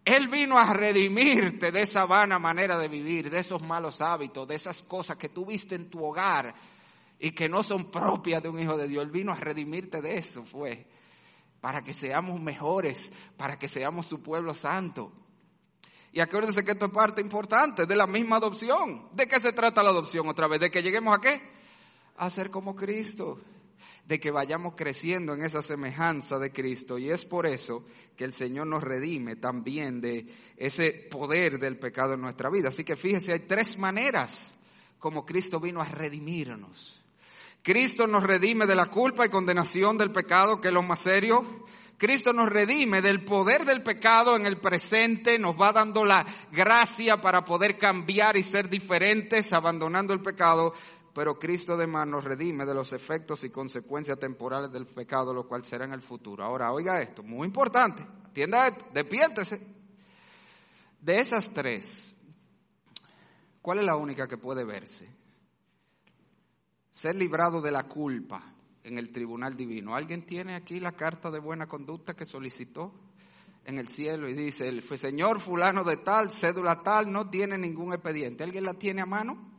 Él vino a redimirte de esa vana manera de vivir, de esos malos hábitos, de esas cosas que tú viste en tu hogar y que no son propias de un hijo de Dios. Él vino a redimirte de eso, fue, para que seamos mejores, para que seamos su pueblo santo. Y acuérdense que esto es parte importante de la misma adopción. ¿De qué se trata la adopción otra vez? ¿De que lleguemos a qué? A ser como Cristo. De que vayamos creciendo en esa semejanza de Cristo. Y es por eso que el Señor nos redime también de ese poder del pecado en nuestra vida. Así que fíjese, hay tres maneras como Cristo vino a redimirnos. Cristo nos redime de la culpa y condenación del pecado, que es lo más serio. Cristo nos redime del poder del pecado en el presente, nos va dando la gracia para poder cambiar y ser diferentes, abandonando el pecado. Pero Cristo además nos redime de los efectos y consecuencias temporales del pecado, lo cual será en el futuro. Ahora, oiga esto, muy importante, atienda esto, despiértese. De esas tres, ¿cuál es la única que puede verse? Ser librado de la culpa en el tribunal divino. ¿Alguien tiene aquí la carta de buena conducta que solicitó en el cielo y dice, el señor fulano de tal, cédula tal, no tiene ningún expediente? ¿Alguien la tiene a mano?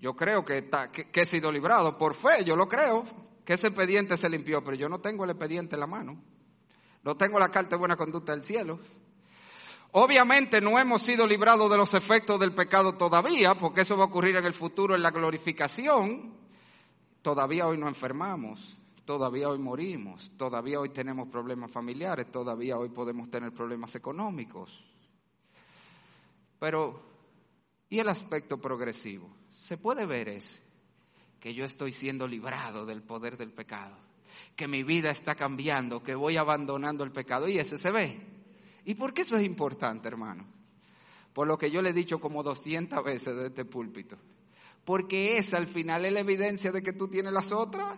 Yo creo que, está, que, he sido librado por fe, yo lo creo, que ese expediente se limpió, pero yo no tengo el expediente en la mano. No tengo la carta de buena conducta del cielo. Obviamente no hemos sido librados de los efectos del pecado todavía, porque eso va a ocurrir en el futuro en la glorificación. Todavía hoy no enfermamos, todavía hoy morimos, todavía hoy tenemos problemas familiares, todavía hoy podemos tener problemas económicos. Pero, ¿y el aspecto progresivo? Se puede ver ese, que yo estoy siendo librado del poder del pecado, que mi vida está cambiando, que voy abandonando el pecado, y ese se ve. ¿Y por qué eso es importante, hermano? Por lo que yo le he dicho como 200 veces de este púlpito porque esa al final es la evidencia de que tú tienes las otras.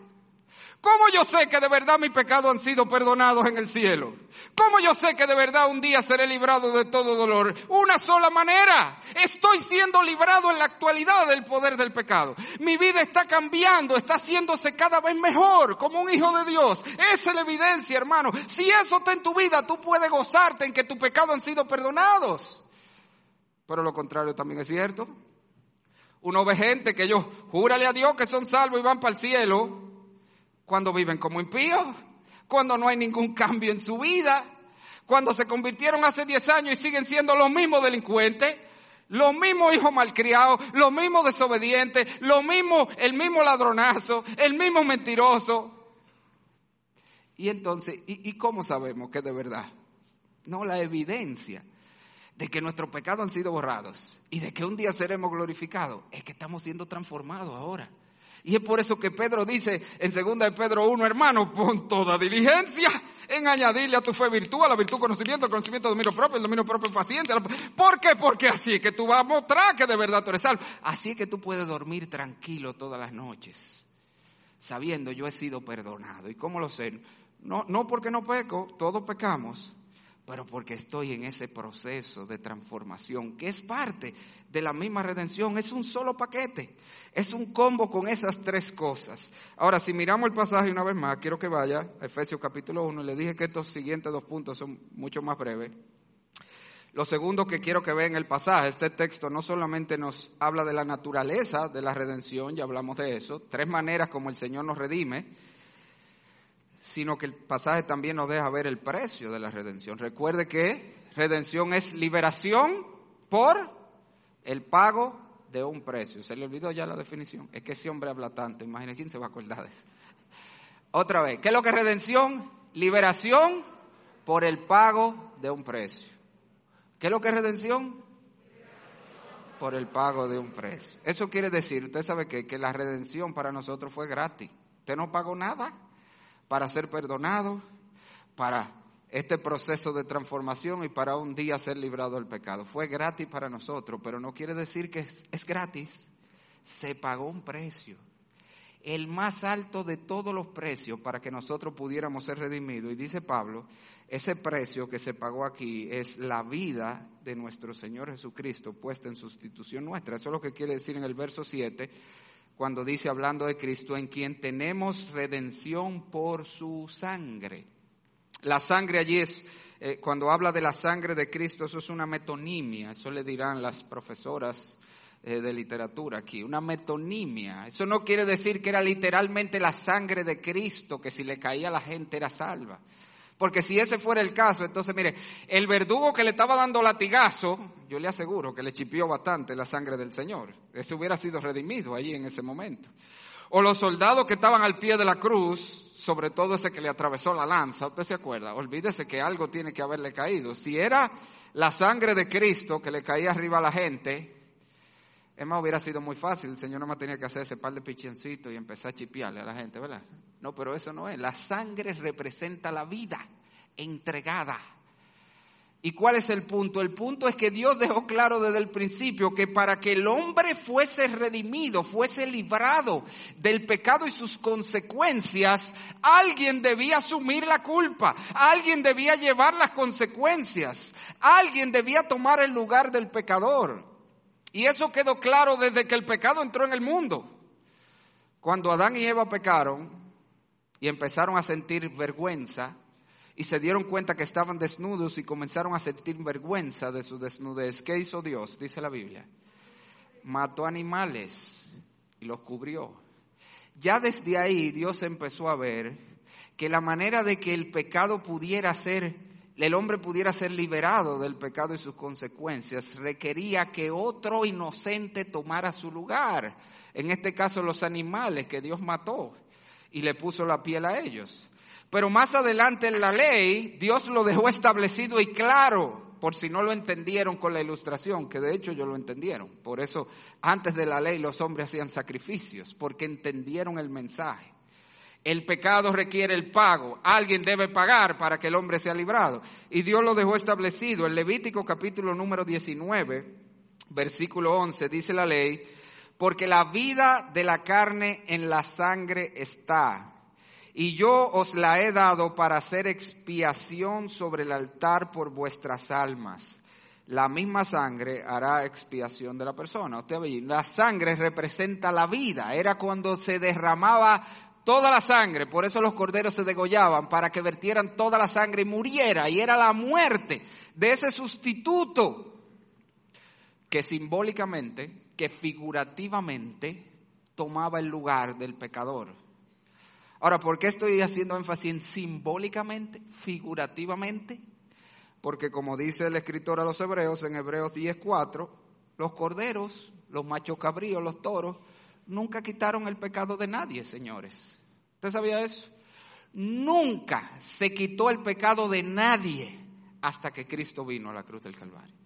¿Cómo yo sé que de verdad mis pecados han sido perdonados en el cielo? ¿Cómo yo sé que de verdad un día seré librado de todo dolor? Una sola manera. Estoy siendo librado en la actualidad del poder del pecado. Mi vida está cambiando, está haciéndose cada vez mejor como un hijo de Dios. Esa es la evidencia, hermano. Si eso está en tu vida, tú puedes gozarte en que tus pecados han sido perdonados. Pero lo contrario también es cierto. Uno ve gente que ellos júrale a Dios que son salvos y van para el cielo cuando viven como impíos, cuando no hay ningún cambio en su vida, cuando se convirtieron hace 10 años y siguen siendo los mismos delincuentes, los mismos hijos malcriados, los mismos desobedientes, lo mismo, el mismo ladronazo, el mismo mentiroso. Y entonces, ¿y, ¿y cómo sabemos que de verdad? No, la evidencia de que nuestros pecados han sido borrados y de que un día seremos glorificados es que estamos siendo transformados ahora. Y es por eso que Pedro dice en 2 de Pedro 1, hermano, pon toda diligencia en añadirle a tu fe virtud, a la virtud conocimiento, el conocimiento dominio propio, el dominio propio paciencia. ¿Por qué? Porque así es que tú vas a mostrar que de verdad tú eres salvo. Así es que tú puedes dormir tranquilo todas las noches, sabiendo yo he sido perdonado. ¿Y cómo lo sé? No, no porque no peco, todos pecamos, pero porque estoy en ese proceso de transformación, que es parte de la misma redención, es un solo paquete, es un combo con esas tres cosas. Ahora, si miramos el pasaje una vez más, quiero que vaya a Efesios capítulo 1, le dije que estos siguientes dos puntos son mucho más breves. Lo segundo que quiero que vean el pasaje, este texto no solamente nos habla de la naturaleza de la redención, ya hablamos de eso, tres maneras como el Señor nos redime, sino que el pasaje también nos deja ver el precio de la redención. Recuerde que redención es liberación por el pago de un precio. Se le olvidó ya la definición. Es que ese hombre habla tanto. Imagínese quién se va a acordar de eso. Otra vez, ¿qué es lo que es redención? Liberación por el pago de un precio. ¿Qué es lo que es redención? Por el pago de un precio. Eso quiere decir, usted sabe que, que la redención para nosotros fue gratis. Usted no pagó nada para ser perdonado, para este proceso de transformación y para un día ser librado del pecado. Fue gratis para nosotros, pero no quiere decir que es, gratis. Se pagó un precio, el más alto de todos los precios para que nosotros pudiéramos ser redimidos. Y dice Pablo, ese precio que se pagó aquí es la vida de nuestro Señor Jesucristo puesta en sustitución nuestra. Eso es lo que quiere decir en el verso 7 cuando dice hablando de Cristo, en quien tenemos redención por su sangre. La sangre allí es, eh, cuando habla de la sangre de Cristo, eso es una metonimia, eso le dirán las profesoras eh, de literatura aquí, una metonimia. Eso no quiere decir que era literalmente la sangre de Cristo, que si le caía a la gente era salva. Porque si ese fuera el caso, entonces mire, el verdugo que le estaba dando latigazo, yo le aseguro que le chipió bastante la sangre del Señor. Ese hubiera sido redimido allí en ese momento. O los soldados que estaban al pie de la cruz, sobre todo ese que le atravesó la lanza, ¿usted se acuerda? Olvídese que algo tiene que haberle caído. Si era la sangre de Cristo que le caía arriba a la gente, es más, hubiera sido muy fácil. El Señor no más tenía que hacer ese par de pichoncitos y empezar a chipiarle a la gente, ¿verdad? No, pero eso no es. La sangre representa la vida entregada. ¿Y cuál es el punto? El punto es que Dios dejó claro desde el principio que para que el hombre fuese redimido, fuese librado del pecado y sus consecuencias, alguien debía asumir la culpa, alguien debía llevar las consecuencias, alguien debía tomar el lugar del pecador. Y eso quedó claro desde que el pecado entró en el mundo. Cuando Adán y Eva pecaron, y empezaron a sentir vergüenza y se dieron cuenta que estaban desnudos y comenzaron a sentir vergüenza de su desnudez. ¿Qué hizo Dios? Dice la Biblia. Mató animales y los cubrió. Ya desde ahí Dios empezó a ver que la manera de que el pecado pudiera ser, el hombre pudiera ser liberado del pecado y sus consecuencias, requería que otro inocente tomara su lugar. En este caso los animales que Dios mató y le puso la piel a ellos. Pero más adelante en la ley, Dios lo dejó establecido y claro, por si no lo entendieron con la ilustración, que de hecho ellos lo entendieron. Por eso, antes de la ley, los hombres hacían sacrificios, porque entendieron el mensaje. El pecado requiere el pago. Alguien debe pagar para que el hombre sea librado. Y Dios lo dejó establecido. En Levítico capítulo número 19, versículo 11, dice la ley, porque la vida de la carne en la sangre está, y yo os la he dado para hacer expiación sobre el altar por vuestras almas. La misma sangre hará expiación de la persona. Usted ve, la sangre representa la vida. Era cuando se derramaba toda la sangre. Por eso los corderos se degollaban, para que vertieran toda la sangre y muriera. Y era la muerte de ese sustituto que simbólicamente, que figurativamente tomaba el lugar del pecador. Ahora, ¿por qué estoy haciendo énfasis en simbólicamente, figurativamente? Porque como dice el escritor a los hebreos en Hebreos 10:4, los corderos, los machos cabríos, los toros, nunca quitaron el pecado de nadie, señores. ¿Usted sabía eso? Nunca se quitó el pecado de nadie hasta que Cristo vino a la cruz del Calvario.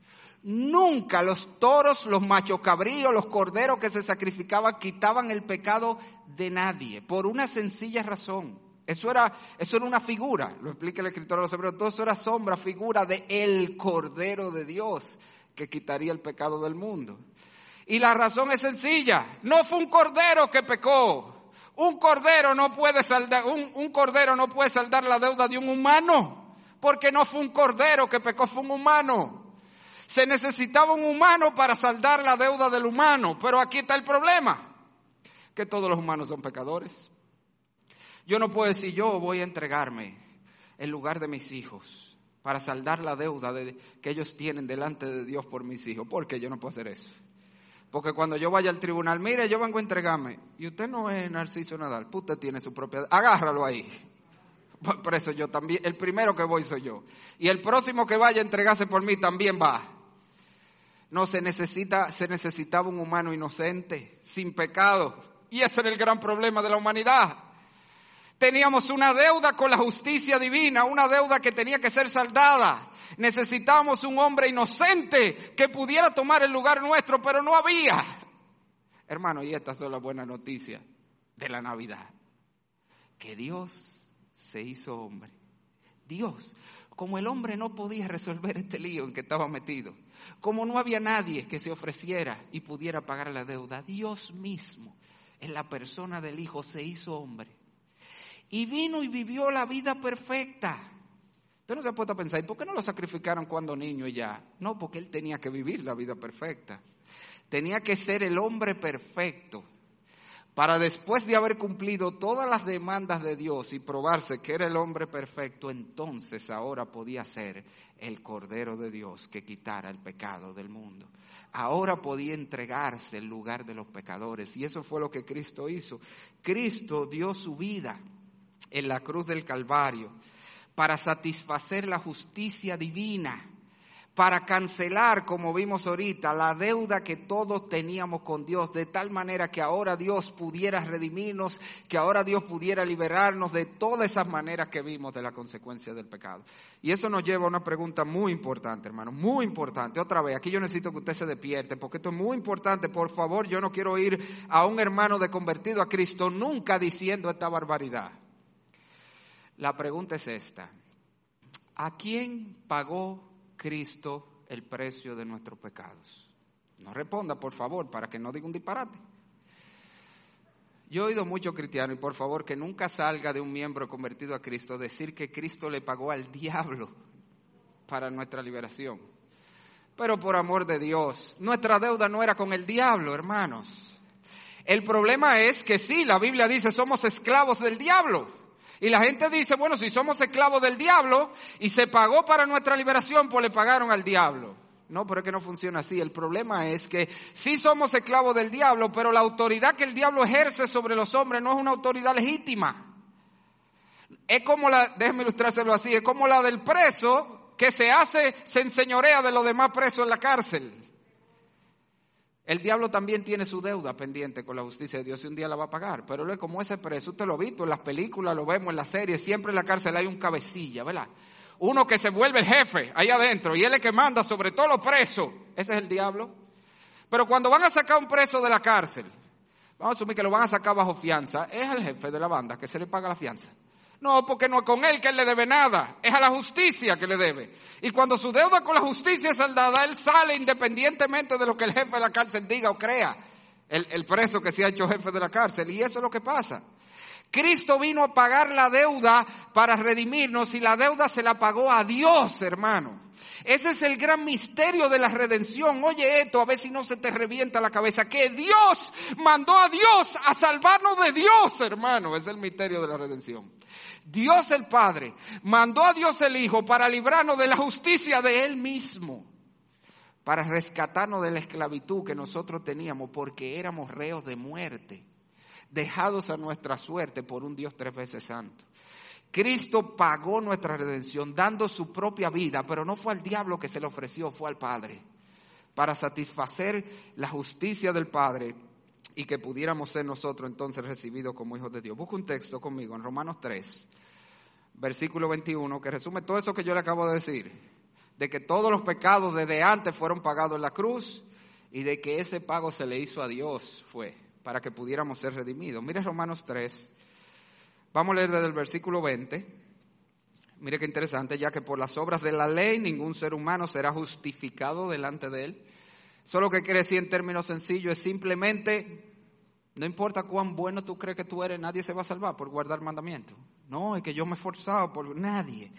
Nunca los toros, los machos cabríos, los corderos que se sacrificaban quitaban el pecado de nadie, por una sencilla razón. Eso era, eso era una figura, lo explica el escritor de los hebreos, todo eso era sombra, figura de el Cordero de Dios que quitaría el pecado del mundo. Y la razón es sencilla, no fue un cordero que pecó. Un cordero no puede saldar, un, un cordero no puede saldar la deuda de un humano, porque no fue un cordero que pecó, fue un humano. Se necesitaba un humano para saldar la deuda del humano, pero aquí está el problema, que todos los humanos son pecadores. Yo no puedo decir yo voy a entregarme en lugar de mis hijos para saldar la deuda que ellos tienen delante de Dios por mis hijos, porque yo no puedo hacer eso. Porque cuando yo vaya al tribunal, mire, yo vengo a entregarme, y usted no es Narciso Nadal, pues usted tiene su propia, agárralo ahí. Por eso yo también, el primero que voy soy yo. Y el próximo que vaya a entregarse por mí también va. No, se necesita, se necesitaba un humano inocente, sin pecado. Y ese era el gran problema de la humanidad. Teníamos una deuda con la justicia divina, una deuda que tenía que ser saldada. Necesitábamos un hombre inocente que pudiera tomar el lugar nuestro, pero no había. Hermano, y estas son las buenas noticias de la Navidad. Que Dios se hizo hombre. Dios, como el hombre no podía resolver este lío en que estaba metido, como no había nadie que se ofreciera y pudiera pagar la deuda, Dios mismo, en la persona del Hijo, se hizo hombre. Y vino y vivió la vida perfecta. Usted no se ha puesto a pensar, ¿y por qué no lo sacrificaron cuando niño ya? No, porque él tenía que vivir la vida perfecta. Tenía que ser el hombre perfecto para después de haber cumplido todas las demandas de Dios y probarse que era el hombre perfecto, entonces ahora podía ser el Cordero de Dios que quitara el pecado del mundo. Ahora podía entregarse en lugar de los pecadores y eso fue lo que Cristo hizo. Cristo dio su vida en la cruz del Calvario para satisfacer la justicia divina para cancelar, como vimos ahorita, la deuda que todos teníamos con Dios, de tal manera que ahora Dios pudiera redimirnos, que ahora Dios pudiera liberarnos de todas esas maneras que vimos de la consecuencia del pecado. Y eso nos lleva a una pregunta muy importante, hermano, muy importante. Otra vez, aquí yo necesito que usted se despierte, porque esto es muy importante. Por favor, yo no quiero ir a un hermano de convertido a Cristo nunca diciendo esta barbaridad. La pregunta es esta. ¿A quién pagó Cristo el precio de nuestros pecados? No responda, por favor, para que no diga un disparate. Yo he oído mucho cristiano y por favor que nunca salga de un miembro convertido a Cristo decir que Cristo le pagó al diablo para nuestra liberación. Pero por amor de Dios, nuestra deuda no era con el diablo, hermanos. El problema es que sí, la Biblia dice somos esclavos del diablo. Y la gente dice, bueno, si somos esclavos del diablo y se pagó para nuestra liberación, pues le pagaron al diablo. No, pero es que no funciona así. El problema es que sí somos esclavos del diablo, pero la autoridad que el diablo ejerce sobre los hombres no es una autoridad legítima. Es como la, déjeme ilustrárselo así, es como la del preso que se hace, se enseñorea de los demás presos en la cárcel. El diablo también tiene su deuda pendiente con la justicia de Dios y un día la va a pagar. Pero es como ese preso, usted lo ha visto en las películas, lo vemos en las series, siempre en la cárcel hay un cabecilla, ¿verdad? Uno que se vuelve el jefe ahí adentro y él es el que manda sobre todos los presos. Ese es el diablo. Pero cuando van a sacar un preso de la cárcel, vamos a asumir que lo van a sacar bajo fianza, es el jefe de la banda que se le paga la fianza. No, porque no es con él que él le debe nada, es a la justicia que le debe. Y cuando su deuda con la justicia es saldada, él sale independientemente de lo que el jefe de la cárcel diga o crea, el, el preso que se ha hecho jefe de la cárcel. Y eso es lo que pasa. Cristo vino a pagar la deuda para redimirnos y la deuda se la pagó a Dios, hermano. Ese es el gran misterio de la redención. Oye esto, a ver si no se te revienta la cabeza. Que Dios mandó a Dios a salvarnos de Dios, hermano. Es el misterio de la redención. Dios el Padre mandó a Dios el Hijo para librarnos de la justicia de Él mismo. Para rescatarnos de la esclavitud que nosotros teníamos porque éramos reos de muerte. Dejados a nuestra suerte por un Dios tres veces santo. Cristo pagó nuestra redención dando su propia vida, pero no fue al diablo que se le ofreció, fue al Padre, para satisfacer la justicia del Padre y que pudiéramos ser nosotros entonces recibidos como hijos de Dios. Busca un texto conmigo en Romanos 3, versículo 21, que resume todo eso que yo le acabo de decir, de que todos los pecados desde antes fueron pagados en la cruz y de que ese pago se le hizo a Dios fue para que pudiéramos ser redimidos. Mire Romanos 3, Vamos a leer desde el versículo 20. Mire qué interesante, ya que por las obras de la ley ningún ser humano será justificado delante de él. Solo que quiere decir en términos sencillos es simplemente, no importa cuán bueno tú crees que tú eres, nadie se va a salvar por guardar mandamientos. No, es que yo me he esforzado por nadie.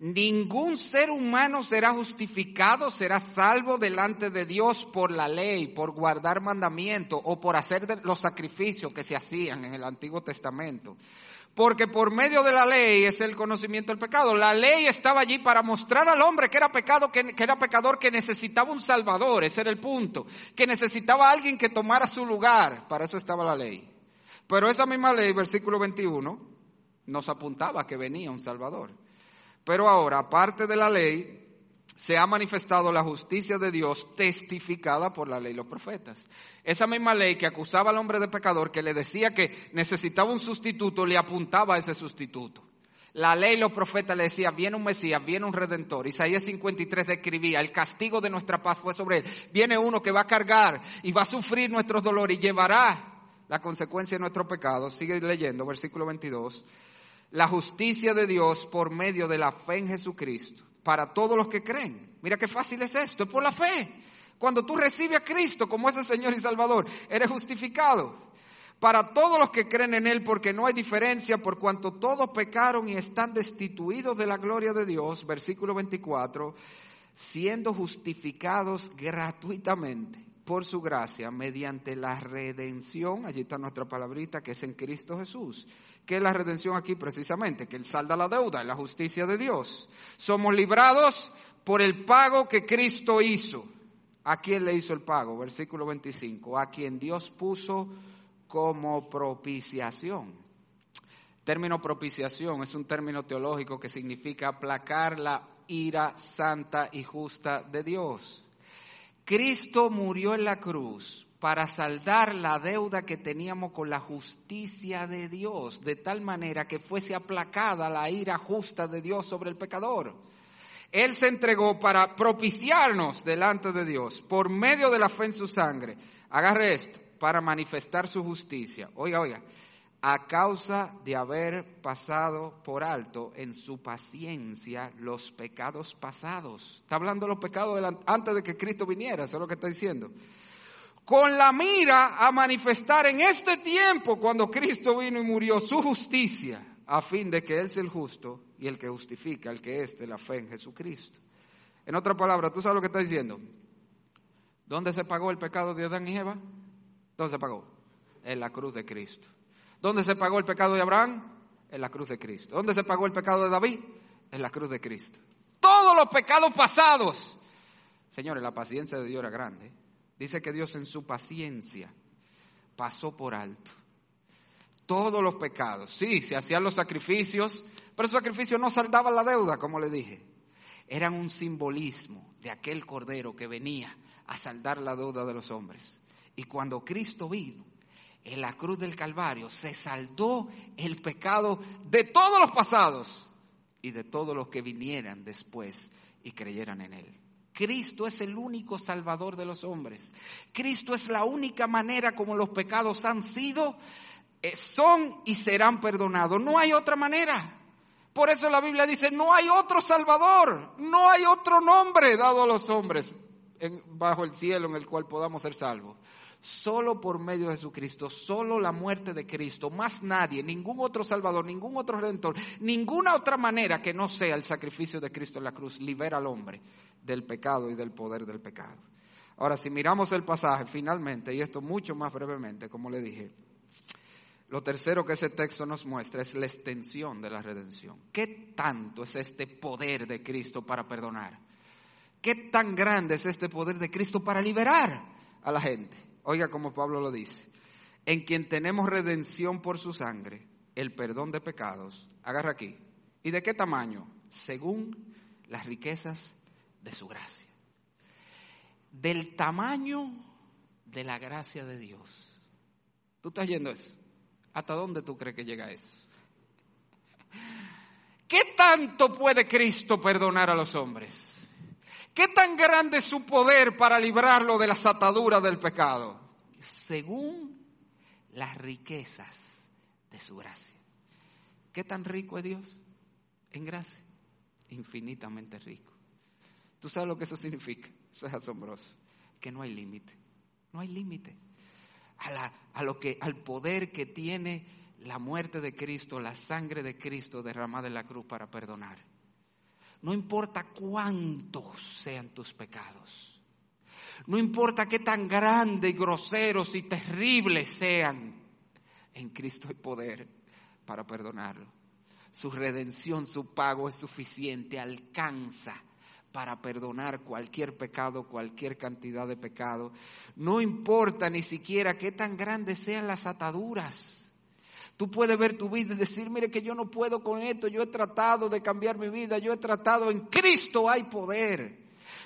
Ningún ser humano será justificado, será salvo delante de Dios por la ley, por guardar mandamientos o por hacer los sacrificios que se hacían en el Antiguo Testamento. Porque por medio de la ley es el conocimiento del pecado. La ley estaba allí para mostrar al hombre que era pecado, que, era pecador, que necesitaba un salvador, ese era el punto. Que necesitaba alguien que tomara su lugar. Para eso estaba la ley. Pero esa misma ley, versículo 21, nos apuntaba que venía un salvador. Pero ahora, aparte de la ley, se ha manifestado la justicia de Dios testificada por la ley y los profetas. Esa misma ley que acusaba al hombre de pecador, que le decía que necesitaba un sustituto, le apuntaba a ese sustituto. La ley y los profetas le decían, viene un Mesías, viene un Redentor. Isaías 53 describía, el castigo de nuestra paz fue sobre él. Viene uno que va a cargar y va a sufrir nuestros dolores y llevará la consecuencia de nuestro pecado. Sigue leyendo, versículo 22. La justicia de Dios por medio de la fe en Jesucristo, para todos los que creen. Mira qué fácil es esto, es por la fe. Cuando tú recibes a Cristo como ese Señor y Salvador, eres justificado. Para todos los que creen en Él, porque no hay diferencia, por cuanto todos pecaron y están destituidos de la gloria de Dios, versículo 24, siendo justificados gratuitamente por su gracia mediante la redención, allí está nuestra palabrita, que es en Cristo Jesús. ¿Qué es la redención aquí precisamente? Que Él salda la deuda, es la justicia de Dios. Somos librados por el pago que Cristo hizo. ¿A quién le hizo el pago? Versículo 25. A quien Dios puso como propiciación. Término propiciación es un término teológico que significa aplacar la ira santa y justa de Dios. Cristo murió en la cruz para saldar la deuda que teníamos con la justicia de Dios, de tal manera que fuese aplacada la ira justa de Dios sobre el pecador. Él se entregó para propiciarnos delante de Dios por medio de la fe en su sangre. Agarre esto, para manifestar su justicia. Oiga, oiga, a causa de haber pasado por alto en su paciencia los pecados pasados. Está hablando de los pecados antes de que Cristo viniera, eso es lo que está diciendo. Con la mira a manifestar en este tiempo, cuando Cristo vino y murió, su justicia, a fin de que Él sea el justo y el que justifica, el que es de la fe en Jesucristo. En otra palabra, ¿tú sabes lo que está diciendo? ¿Dónde se pagó el pecado de Adán y Eva? ¿Dónde se pagó? En la cruz de Cristo. ¿Dónde se pagó el pecado de Abraham? En la cruz de Cristo. ¿Dónde se pagó el pecado de David? En la cruz de Cristo. Todos los pecados pasados. Señores, la paciencia de Dios era grande. Dice que Dios en su paciencia pasó por alto todos los pecados. Sí, se hacían los sacrificios, pero esos sacrificios no saldaban la deuda, como le dije. Eran un simbolismo de aquel cordero que venía a saldar la deuda de los hombres. Y cuando Cristo vino en la cruz del Calvario, se saldó el pecado de todos los pasados y de todos los que vinieran después y creyeran en Él. Cristo es el único salvador de los hombres. Cristo es la única manera como los pecados han sido eh, son y serán perdonados. No hay otra manera. Por eso la Biblia dice, no hay otro Salvador, no hay otro nombre dado a los hombres bajo el cielo en el cual podamos ser salvos. Solo por medio de Jesucristo, solo la muerte de Cristo, más nadie, ningún otro Salvador, ningún otro Redentor, ninguna otra manera que no sea el sacrificio de Cristo en la cruz, libera al hombre del pecado y del poder del pecado. Ahora, si miramos el pasaje finalmente, y esto mucho más brevemente, como le dije, lo tercero que ese texto nos muestra es la extensión de la redención. ¿Qué tanto es este poder de Cristo para perdonar? ¿Qué tan grande es este poder de Cristo para liberar a la gente? Oiga como Pablo lo dice, en quien tenemos redención por su sangre, el perdón de pecados. Agarra aquí. ¿Y de qué tamaño? Según las riquezas de su gracia. Del tamaño de la gracia de Dios. ¿Tú estás yendo eso? ¿Hasta dónde tú crees que llega eso? ¿Qué tanto puede Cristo perdonar a los hombres? ¿Qué tan grande es su poder para librarlo de las ataduras del pecado? Según las riquezas de su gracia. ¿Qué tan rico es Dios en gracia? Infinitamente rico. ¿Tú sabes lo que eso significa? Eso es asombroso. Que no hay límite. No hay límite. A, lo que, al poder que tiene la muerte de Cristo, la sangre de Cristo derramada en la cruz para perdonar. No importa cuántos sean tus pecados. No importa qué tan grandes, groseros y terribles sean. En Cristo hay poder para perdonarlo. Su redención, su pago es suficiente, alcanza para perdonar cualquier pecado, cualquier cantidad de pecado. No importa ni siquiera qué tan grandes sean las ataduras. Tú puedes ver tu vida y decir, mire que yo no puedo con esto, yo he tratado de cambiar mi vida, yo he tratado, en Cristo hay poder.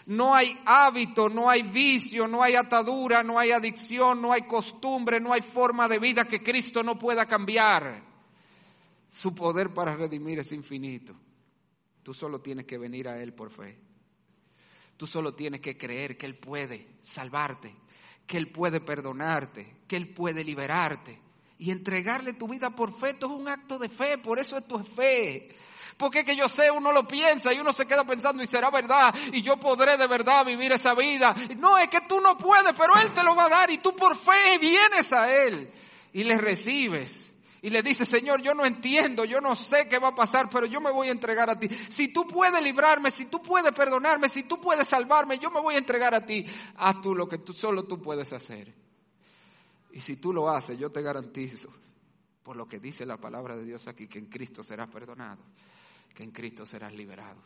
No hay hábito, no hay vicio, no hay atadura, no hay adicción, no hay costumbre, no hay forma de vida que Cristo no pueda cambiar. Su poder para redimir es infinito. Tú solo tienes que venir a Él por fe. Tú solo tienes que creer que Él puede salvarte, que Él puede perdonarte, que Él puede liberarte y entregarle tu vida por fe, esto es un acto de fe, por eso esto es fe. Porque que yo sé, uno lo piensa y uno se queda pensando y será verdad y yo podré de verdad vivir esa vida. No, es que tú no puedes, pero Él te lo va a dar y tú por fe vienes a Él y le recibes. Y le dices, Señor, yo no entiendo, yo no sé qué va a pasar, pero yo me voy a entregar a ti. Si tú puedes librarme, si tú puedes perdonarme, si tú puedes salvarme, yo me voy a entregar a ti. Haz tú lo que tú, solo tú puedes hacer. Y si tú lo haces, yo te garantizo, por lo que dice la palabra de Dios aquí, que en Cristo serás perdonado, que en Cristo serás liberado.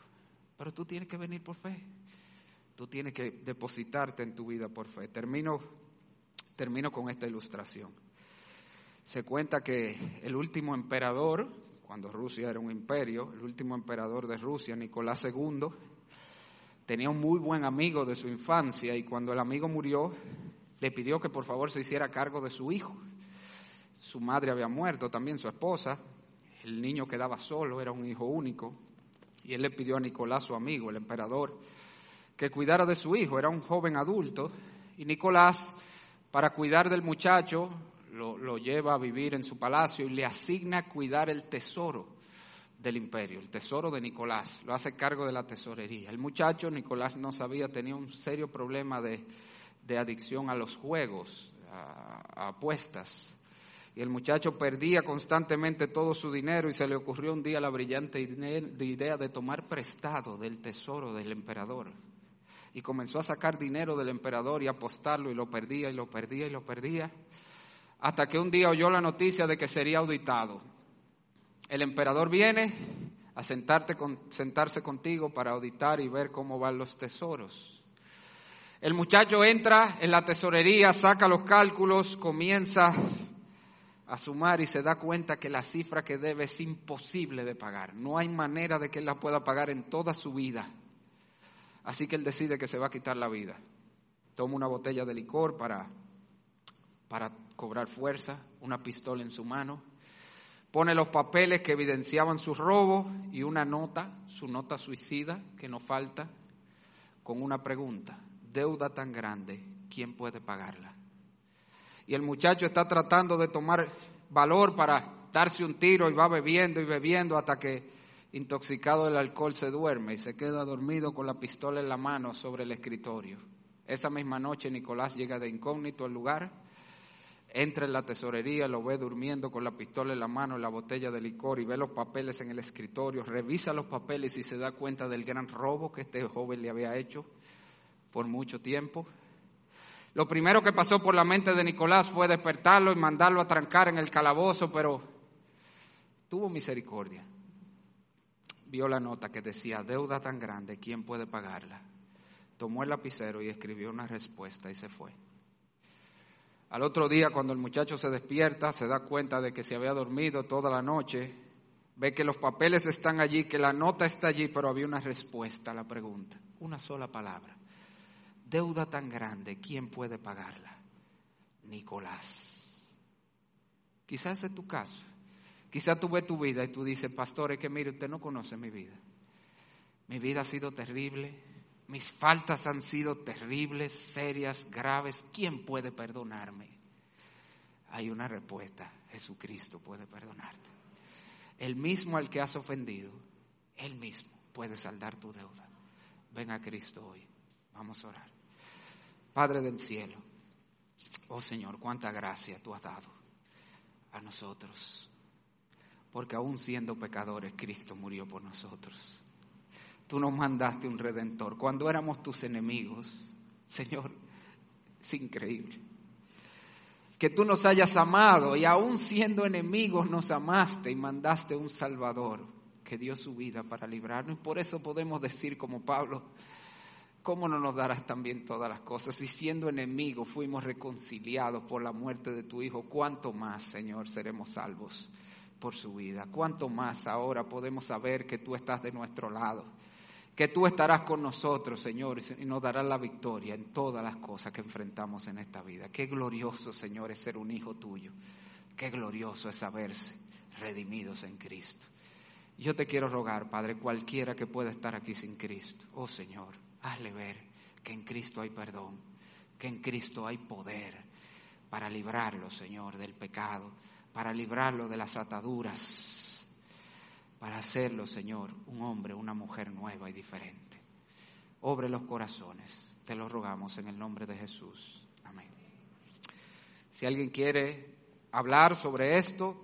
Pero tú tienes que venir por fe. Tú tienes que depositarte en tu vida por fe. Termino, termino con esta ilustración. Se cuenta que el último emperador, cuando Rusia era un imperio, el último emperador de Rusia, Nicolás II, tenía un muy buen amigo de su infancia y cuando el amigo murió, le pidió que por favor se hiciera cargo de su hijo. Su madre había muerto, también su esposa. El niño quedaba solo, era un hijo único. Y él le pidió a Nicolás, su amigo, el emperador, que cuidara de su hijo. Era un joven adulto. Y Nicolás, para cuidar del muchacho, lo, lleva a vivir en su palacio y le asigna cuidar el tesoro del imperio, el tesoro de Nicolás. Lo hace cargo de la tesorería. El muchacho, Nicolás no sabía, tenía un serio problema de de adicción a los juegos, a, apuestas. Y el muchacho perdía constantemente todo su dinero y se le ocurrió un día la brillante idea de tomar prestado del tesoro del emperador. Y comenzó a sacar dinero del emperador y apostarlo y lo perdía y lo perdía y lo perdía. Hasta que un día oyó la noticia de que sería auditado. El emperador viene a sentarte con, sentarse contigo para auditar y ver cómo van los tesoros. El muchacho entra en la tesorería, saca los cálculos, comienza a sumar y se da cuenta que la cifra que debe es imposible de pagar. No hay manera de que él la pueda pagar en toda su vida. Así que él decide que se va a quitar la vida. Toma una botella de licor para, para cobrar fuerza, una pistola en su mano, pone los papeles que evidenciaban su robo y una nota, su nota suicida, que no falta, con una pregunta deuda tan grande, ¿quién puede pagarla? Y el muchacho está tratando de tomar valor para darse un tiro y va bebiendo y bebiendo hasta que intoxicado del alcohol se duerme y se queda dormido con la pistola en la mano sobre el escritorio. Esa misma noche Nicolás llega de incógnito al lugar, entra en la tesorería, lo ve durmiendo con la pistola en la mano y la botella de licor y ve los papeles en el escritorio, revisa los papeles y se da cuenta del gran robo que este joven le había hecho por mucho tiempo. Lo primero que pasó por la mente de Nicolás fue despertarlo y mandarlo a trancar en el calabozo, pero tuvo misericordia vio la nota que decía, deuda tan grande, ¿quién puede pagarla? Tomó el lapicero y escribió una respuesta y se fue. Al otro día, cuando el muchacho se despierta, se da cuenta de que se había dormido toda la noche, ve que los papeles están allí, que la nota está allí, pero había una respuesta a la pregunta, una sola palabra. Deuda tan grande, ¿quién puede pagarla? Nicolás. Quizás es tu caso. Quizá tú ves tu vida y tú dices, pastor, es que mire, usted no conoce mi vida. Mi vida ha sido terrible, mis faltas han sido terribles, serias, graves. ¿Quién puede perdonarme? Hay una respuesta, Jesucristo puede perdonarte. El mismo al que has ofendido, él mismo puede saldar tu deuda. Ven a Cristo hoy. Vamos a orar. Padre del cielo, oh Señor, cuánta gracia tú has dado a nosotros porque aún siendo pecadores, Cristo murió por nosotros. Tú nos mandaste un redentor. Cuando éramos tus enemigos, Señor, es increíble. Que tú nos hayas amado y aún siendo enemigos nos amaste y mandaste un Salvador que dio su vida para librarnos. Por eso podemos decir como Pablo, ¿cómo no nos darás también todas las cosas? Y siendo enemigos fuimos reconciliados por la muerte de tu Hijo, ¿cuánto más, Señor, seremos salvos? por su vida. Cuánto más ahora podemos saber que tú estás de nuestro lado, que tú estarás con nosotros, Señor, y nos darás la victoria en todas las cosas que enfrentamos en esta vida. Qué glorioso, Señor, es ser un hijo tuyo. Qué glorioso es saberse redimidos en Cristo. Yo te quiero rogar, Padre, cualquiera que pueda estar aquí sin Cristo, oh Señor, hazle ver que en Cristo hay perdón, que en Cristo hay poder para librarlo, Señor, del pecado para librarlo de las ataduras, para hacerlo, Señor, un hombre, una mujer nueva y diferente. Obre los corazones, te lo rogamos en el nombre de Jesús. Amén. Si alguien quiere hablar sobre esto,